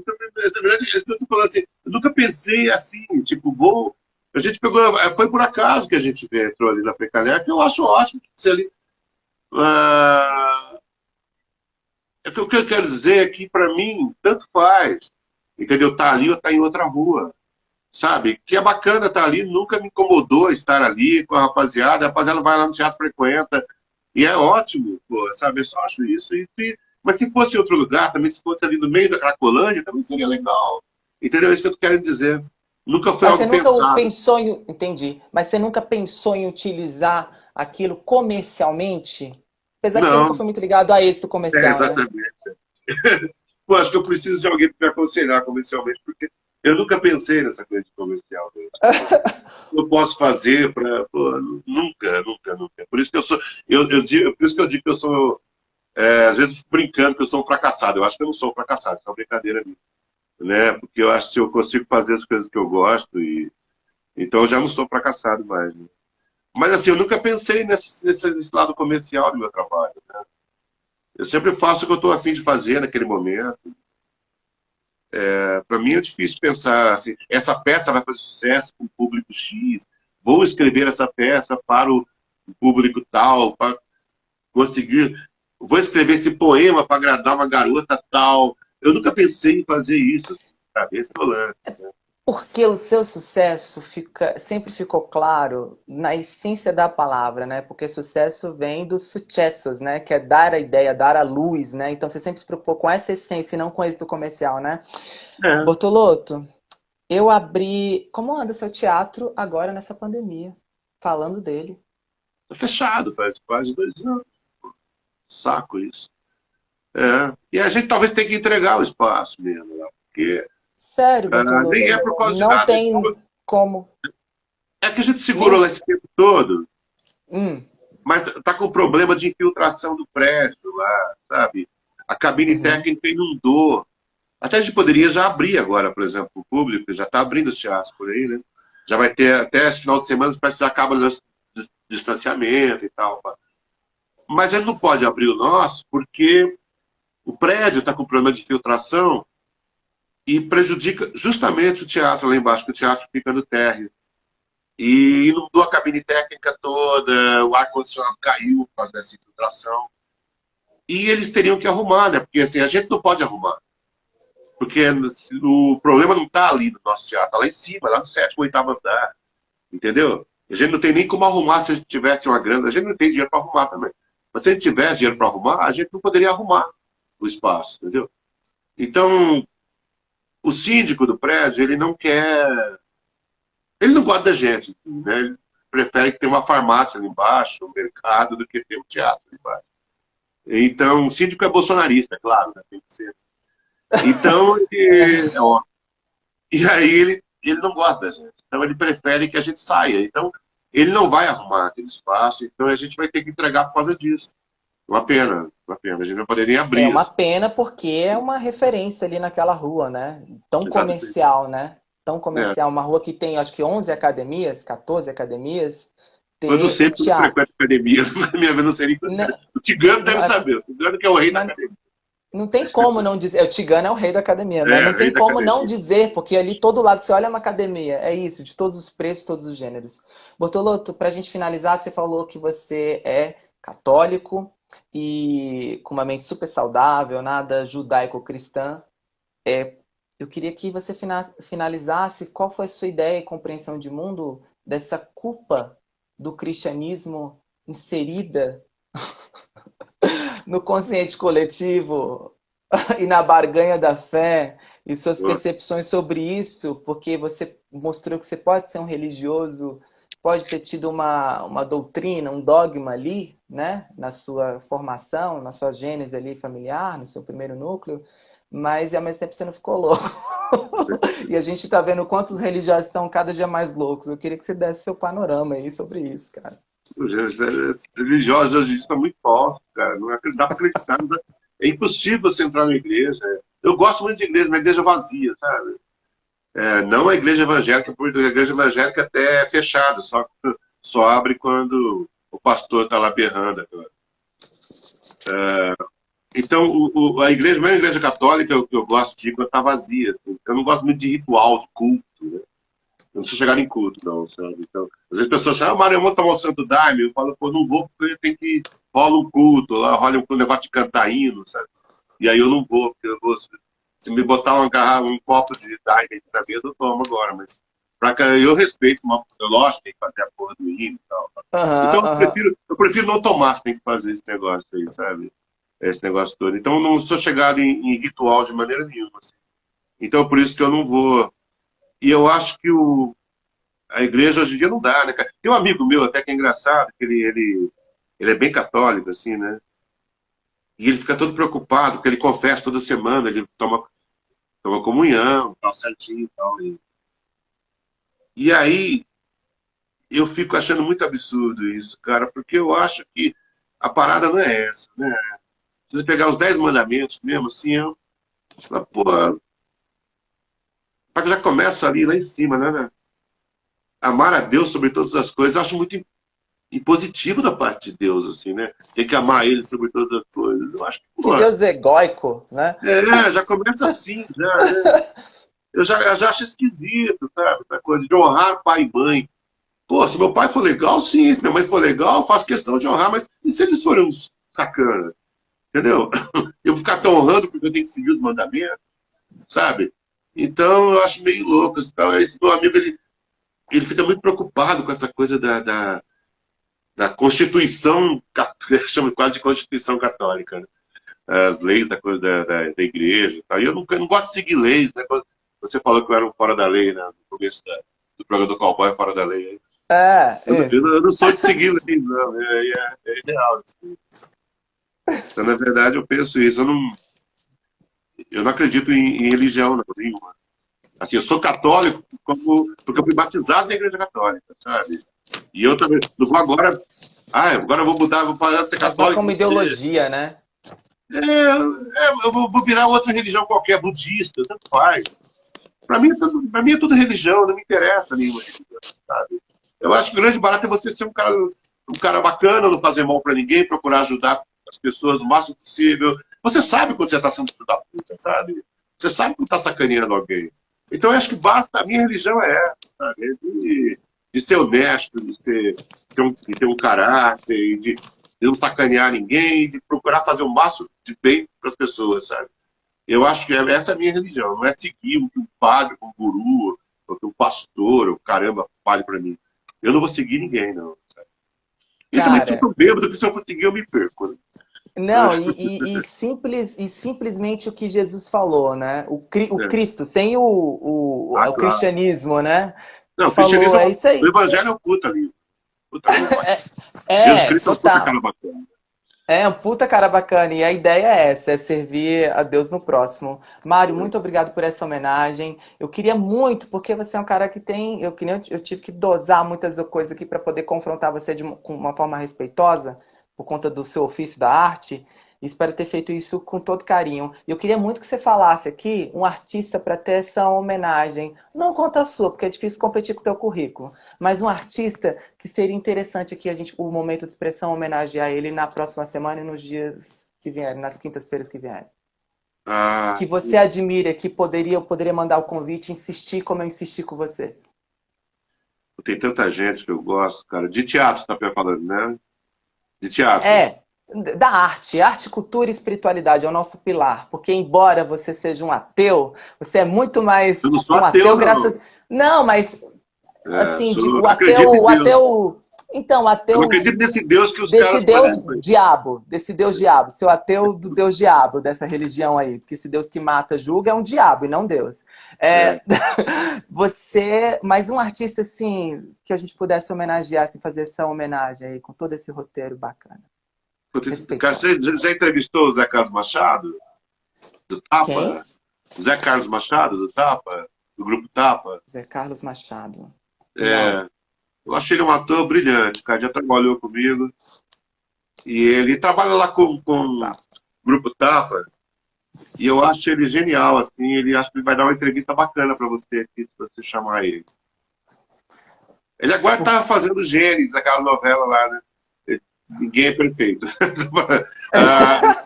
S2: Na verdade, eu tô falando assim, eu nunca pensei assim, tipo, vou. A gente pegou. É, foi por acaso que a gente entrou ali na Frecaneca, eu acho ótimo que você ali. Uh... É que o que eu quero dizer é que, para mim, tanto faz. Entendeu? Tá ali ou tá em outra rua. Sabe? Que é bacana estar tá ali, nunca me incomodou estar ali com a rapaziada. A rapaziada vai lá no teatro, frequenta e é ótimo, pô, sabe? Eu só acho isso. E, Mas se fosse em outro lugar, também se fosse ali no meio da Cracolândia, também seria legal. Entendeu? É isso que eu quero dizer. Nunca foi
S1: Mas
S2: algo
S1: você nunca
S2: pensado.
S1: pensou em. Entendi. Mas você nunca pensou em utilizar aquilo comercialmente? Apesar que você
S2: Não.
S1: nunca foi muito ligado a êxito comercial.
S2: É,
S1: né?
S2: exatamente. Pô, acho que eu preciso de alguém para me aconselhar comercialmente, porque eu nunca pensei nessa coisa de comercial. né? eu posso fazer para. Nunca, nunca, nunca. Por isso que eu sou. Eu, eu digo, por isso que eu digo que eu sou. é, às vezes brincando que eu sou um fracassado. Eu acho que eu não sou um fracassado, isso é uma brincadeira minha. Né? Porque eu acho que eu consigo fazer as coisas que eu gosto e. Então eu já não sou fracassado mais. Né? Mas assim, eu nunca pensei nesse, nesse, nesse lado comercial do meu trabalho. Né? Eu sempre faço o que eu estou afim de fazer naquele momento. É, para mim é difícil pensar assim, essa peça vai fazer sucesso com o público X, vou escrever essa peça para o público tal, para conseguir, vou escrever esse poema para agradar uma garota tal. Eu nunca pensei em fazer isso, sabe? Esse é o lance.
S1: Porque o seu sucesso fica, sempre ficou claro na essência da palavra, né? Porque sucesso vem dos sucessos, né? Que é dar a ideia, dar a luz, né? Então você sempre se preocupou com essa essência e não com êxito comercial, né?
S2: É.
S1: Bortoloto, eu abri. Como anda seu teatro agora nessa pandemia? Falando dele.
S2: Tá fechado, faz quase dois anos. Saco isso. É. E a gente talvez tenha que entregar o espaço mesmo, né? porque
S1: Sério,
S2: ah, nem é por causa de
S1: Não
S2: nada.
S1: tem
S2: isso-
S1: como.
S2: É que a gente segurou lá esse tempo todo,
S1: Hum,
S2: mas tá com problema de infiltração do prédio lá, sabe? A cabine
S1: Uhum.
S2: técnica inundou. Até a gente poderia já abrir agora, por exemplo, o público, já está abrindo os teatros por aí, né? Já vai ter até esse final de semana, parece que já acaba o dis- distanciamento e tal. Mas ele não pode abrir o nosso porque o prédio está com problema de filtração e prejudica justamente o teatro lá embaixo, que o teatro fica no térreo. E inundou a cabine técnica toda, o ar-condicionado caiu por causa dessa infiltração. E eles teriam que arrumar, né? Porque assim, a gente não pode arrumar. Porque o problema não está ali no nosso teatro, está lá em cima, lá no sétimo, oitavo andar. Entendeu? A gente não tem nem como arrumar se a gente tivesse uma grana. A gente não tem dinheiro para arrumar também. Mas se a gente tivesse dinheiro para arrumar, a gente não poderia arrumar o espaço, entendeu? Então, o síndico do prédio, ele não quer. Ele não gosta da gente, né? Ele prefere que tenha uma farmácia ali embaixo, um mercado, do que ter um teatro ali embaixo. Então, o síndico é bolsonarista, é claro, né? tem que ser. Então, ele, é óbvio. E aí ele, ele não gosta da gente. Então, ele prefere que a gente saia. Então, ele não vai arrumar aquele espaço. Então, a gente vai ter que entregar por causa disso. Uma pena, uma pena. A gente não poderia abrir
S1: é uma
S2: isso.
S1: pena porque é uma referência ali naquela rua, né? Tão
S2: Exatamente.
S1: comercial, né? Tão comercial. Uma rua que tem, acho que 11 academias, 14 academias. Ter
S2: Eu não sei porque eu frequento academia. Minha vida, não nem
S1: Não,
S2: O Tigano deve
S1: Não,
S2: saber. O Tigano que é o rei da
S1: Mas-
S2: academia.
S1: não tem como não dizer. O Tigano é o rei da academia, mas
S2: É,
S1: não tem
S2: da
S1: como não dizer, porque ali todo lado que você olha é uma academia. É isso, de todos os preços, todos os gêneros. Bortoloto, pra gente finalizar, você falou que você é católico e com uma mente super saudável, nada judaico-cristã. É, eu queria que você fina- finalizasse qual foi a sua ideia e compreensão de mundo dessa culpa do cristianismo inserida no consciente coletivo e na barganha da fé e suas percepções sobre isso, porque você mostrou que você pode ser um religioso, pode ter tido uma, uma doutrina, um dogma ali, né, na sua formação, na sua gênese ali familiar, no seu primeiro núcleo, mas ao mesmo tempo você não ficou louco. E a gente tá vendo quantos religiosos estão cada dia mais loucos. Eu queria que você desse seu panorama aí sobre isso, cara.
S2: Os religiosos hoje em dia estão muito fortes, cara. Não é- dá para acreditar. É impossível você entrar na igreja. Eu gosto muito de igreja, uma igreja vazia, sabe? É, não a igreja evangélica, porque a igreja evangélica até é fechada, só, só abre quando o pastor está lá berrando. É, então, o- o- a igreja, mesmo a igreja católica, eu, eu gosto de ir está vazia. assim. Eu não gosto muito de ritual, de culto. Né? Eu não sou chegado em culto, não, sabe? Então, às vezes as pessoas falam, ah, Mário, eu vou tomar o santo daime. Eu falo, pô, não vou porque tem que rola um culto, lá rola um negócio de cantar hino, sabe? E aí eu não vou, porque eu vou, se, se me botar uma garrafa, um copo de daime na mesa, eu tomo agora, mas pra cá, eu respeito, uma, eu, lógico, tem que fazer a porra do hino e tal.
S1: Aham,
S2: Então, eu
S1: aham.
S2: prefiro, eu prefiro não tomar se tem que fazer esse negócio aí, sabe? esse negócio todo. Então, eu não sou chegado em, em ritual de maneira nenhuma. Assim. Então, por isso que eu não vou. E eu acho que o, a igreja hoje em dia não dá, né, cara? Tem um amigo meu até que é engraçado, que ele, ele, ele é bem católico, assim, né? E ele fica todo preocupado, porque ele confessa toda semana, ele toma, toma comunhão, tal, certinho e tal. E, aí, eu fico achando muito absurdo isso, cara, porque eu acho que a parada não é essa, né? Se você pegar os dez mandamentos mesmo, assim, eu... Pô, já começa ali, lá em cima, né? né? Amar a Deus sobre todas as coisas, eu acho muito impositivo da parte de Deus, assim, né? Tem que amar Ele sobre todas as coisas. Eu acho que,
S1: pô, que Deus é egóico, né?
S2: É, já começa assim, já, né? Eu já, eu já acho esquisito, sabe? Essa coisa de honrar pai e mãe. Pô, se meu pai for legal, sim. Se minha mãe for legal, faço questão de honrar. Mas e se eles forem uns sacana? Entendeu? Eu vou ficar tão honrando porque eu tenho que seguir os mandamentos, sabe? Então, eu acho meio louco. Então, esse meu amigo, ele, ele fica muito preocupado com essa coisa da, da, da Constituição, chama quase de Constituição Católica, né? as leis da coisa da, da, da igreja. Tá? E eu não, eu não gosto de seguir leis. Né? Você falou que eu era um fora da lei né? no começo da, do programa do Cowboy Fora da Lei.
S1: É,
S2: eu, eu, não sou de seguir leis, não. É, é, é ideal. Assim. Então, na verdade, eu penso isso. Eu não, eu não acredito em, em religião, não, nenhuma. Assim, eu sou católico como, porque eu fui batizado na igreja católica, sabe? E eu também não vou agora. Ah, agora eu vou mudar, vou parar ser católico.
S1: como ideologia, né?
S2: É, é, eu vou virar outra religião qualquer, budista, tanto faz. Para mim, é mim é tudo religião, não me interessa nenhuma religião, sabe? Eu acho que o grande barato é você ser um cara, um cara bacana, não fazer mal para ninguém, procurar ajudar as pessoas o máximo possível. Você sabe quando você está sendo filho da puta, sabe? Você sabe quando está sacaneando alguém. Então, eu acho que basta, a minha religião é essa, sabe? É de, de ser honesto, de ter, de ter, um, de ter um caráter, de, de não sacanear ninguém, de procurar fazer o máximo de bem para as pessoas, sabe? Eu acho que essa é a minha religião, não é seguir o que um padre, um guru, o que um pastor, o caramba, fale para mim. Eu não vou seguir ninguém, não. Sabe? E Cara... também fico bêbado que se eu for seguir eu me perco. Né?
S1: Não, e, e, e, simples, e simplesmente o que Jesus falou, né? O, o é. Cristo, sem o, o, ah, o claro. cristianismo, né?
S2: Não, o falou, cristianismo é isso aí. O evangelho é o puta ali. Puta.
S1: É, é, Jesus Cristo é o puta cara bacana. É, um puta cara bacana. E a ideia é essa, é servir a Deus no próximo. Mário, muito obrigado por essa homenagem. Eu queria muito, porque você é um cara que tem. Eu, eu tive que dosar muitas coisas aqui para poder confrontar você de uma, com uma forma respeitosa, por conta do seu ofício da arte. Espero ter feito isso com todo carinho. Eu queria muito que você falasse aqui um artista para ter essa homenagem. Não conta a sua, porque é difícil competir com o teu currículo. Mas um artista que seria interessante aqui a gente, o momento de expressão, homenagear ele na próxima semana e nos dias que vierem, nas quintas-feiras que vierem. Ah, que você admira, que poderia, eu poderia mandar o convite, insistir como eu insisti com você.
S2: Tem tanta gente que eu gosto, cara. De teatro, você está falando, né? De teatro.
S1: É, da arte. Arte, cultura e espiritualidade é o nosso pilar. Porque, embora você seja um ateu, você é muito mais
S2: eu não sou
S1: um
S2: ateu, ateu
S1: graças. Não, mas. É, assim, sou... o ateu. O ateu então, ateu.
S2: Eu não acredito nesse Deus que os
S1: desse
S2: caras.
S1: Deus parecem. diabo, desse Deus diabo. Seu ateu do Deus diabo, dessa religião aí. Porque esse Deus que mata, julga, é um diabo e não Deus. É, é. você. Mas um artista, assim, que a gente pudesse homenagear, assim, fazer essa homenagem aí, com todo esse roteiro bacana.
S2: Você já entrevistou o Zé Carlos Machado? Do Tapa? Quem? Zé Carlos Machado, do Tapa? Do grupo Tapa?
S1: Zé Carlos Machado.
S2: É. Não. Eu achei ele um ator brilhante, cara já trabalhou comigo. E ele trabalha lá com, com o grupo Tapa. E eu acho ele genial, assim. Ele acho que ele vai dar uma entrevista bacana para você aqui, se você chamar ele. Ele agora tá fazendo Gênesis, aquela novela lá, né? Ninguém é perfeito. ah,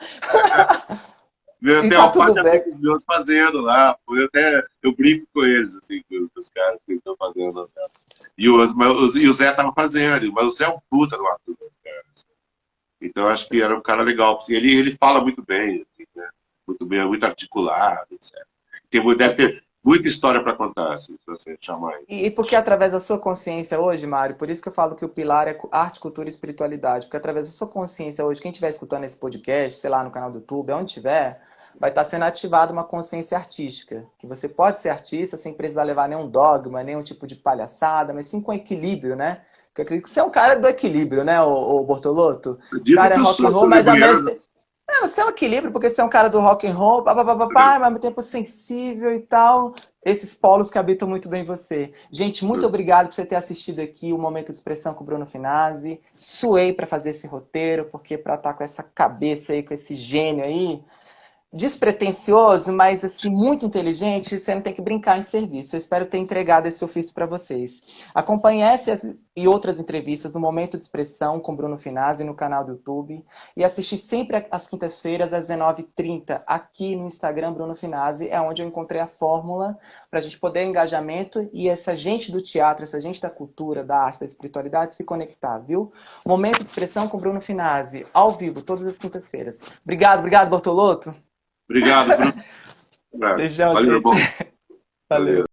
S2: eu tenho uma parte de amigos meus fazendo lá. Eu até eu brinco com eles, assim, com os caras que estão fazendo. E, o, e o Zé estava fazendo, mas o Zé é um puta do ator. Cara. Então acho que era um cara legal. Assim, ele, ele fala muito bem, assim, né? muito bem, muito articulado, etc. Tem, deve ter, muita história para contar, se você chamar isso.
S1: E, e porque através da sua consciência hoje, Mário, por isso que eu falo que o pilar é arte, cultura e espiritualidade, porque através da sua consciência hoje, quem estiver escutando esse podcast, sei lá, no canal do YouTube, onde tiver, vai estar sendo ativada uma consciência artística, que você pode ser artista sem precisar levar nenhum dogma, nenhum tipo de palhaçada, mas sim com equilíbrio, né? Porque eu acredito que você é um cara do equilíbrio, né, o, o Bortolotto? O cara é rock and roll, mas ao mesmo tempo é, você é um equilíbrio, porque você é um cara do rock and roll, papapá, mas ao mesmo tempo sensível e tal. Esses polos que habitam muito bem você. Gente, muito obrigado por você ter assistido aqui o Momento de Expressão com o Bruno Finazzi. Suei para fazer esse roteiro, porque para estar tá com essa cabeça aí, com esse gênio aí, despretensioso, mas assim muito inteligente, você não tem que brincar em serviço. Eu espero ter entregado esse ofício para vocês. Acompanhe essas e outras entrevistas no Momento de Expressão com Bruno Finazzi no canal do YouTube e assistir sempre às quintas-feiras às 19h30 aqui no Instagram Bruno Finazzi, é onde eu encontrei a fórmula para a gente poder engajamento e essa gente do teatro, essa gente da cultura, da arte, da espiritualidade se conectar, viu? Momento de Expressão com Bruno Finazzi, ao vivo, todas as quintas-feiras. Obrigado, obrigado, Bortoloto.
S2: Obrigado, Bruno.
S1: Beijão, Valeu, gente. Valeu.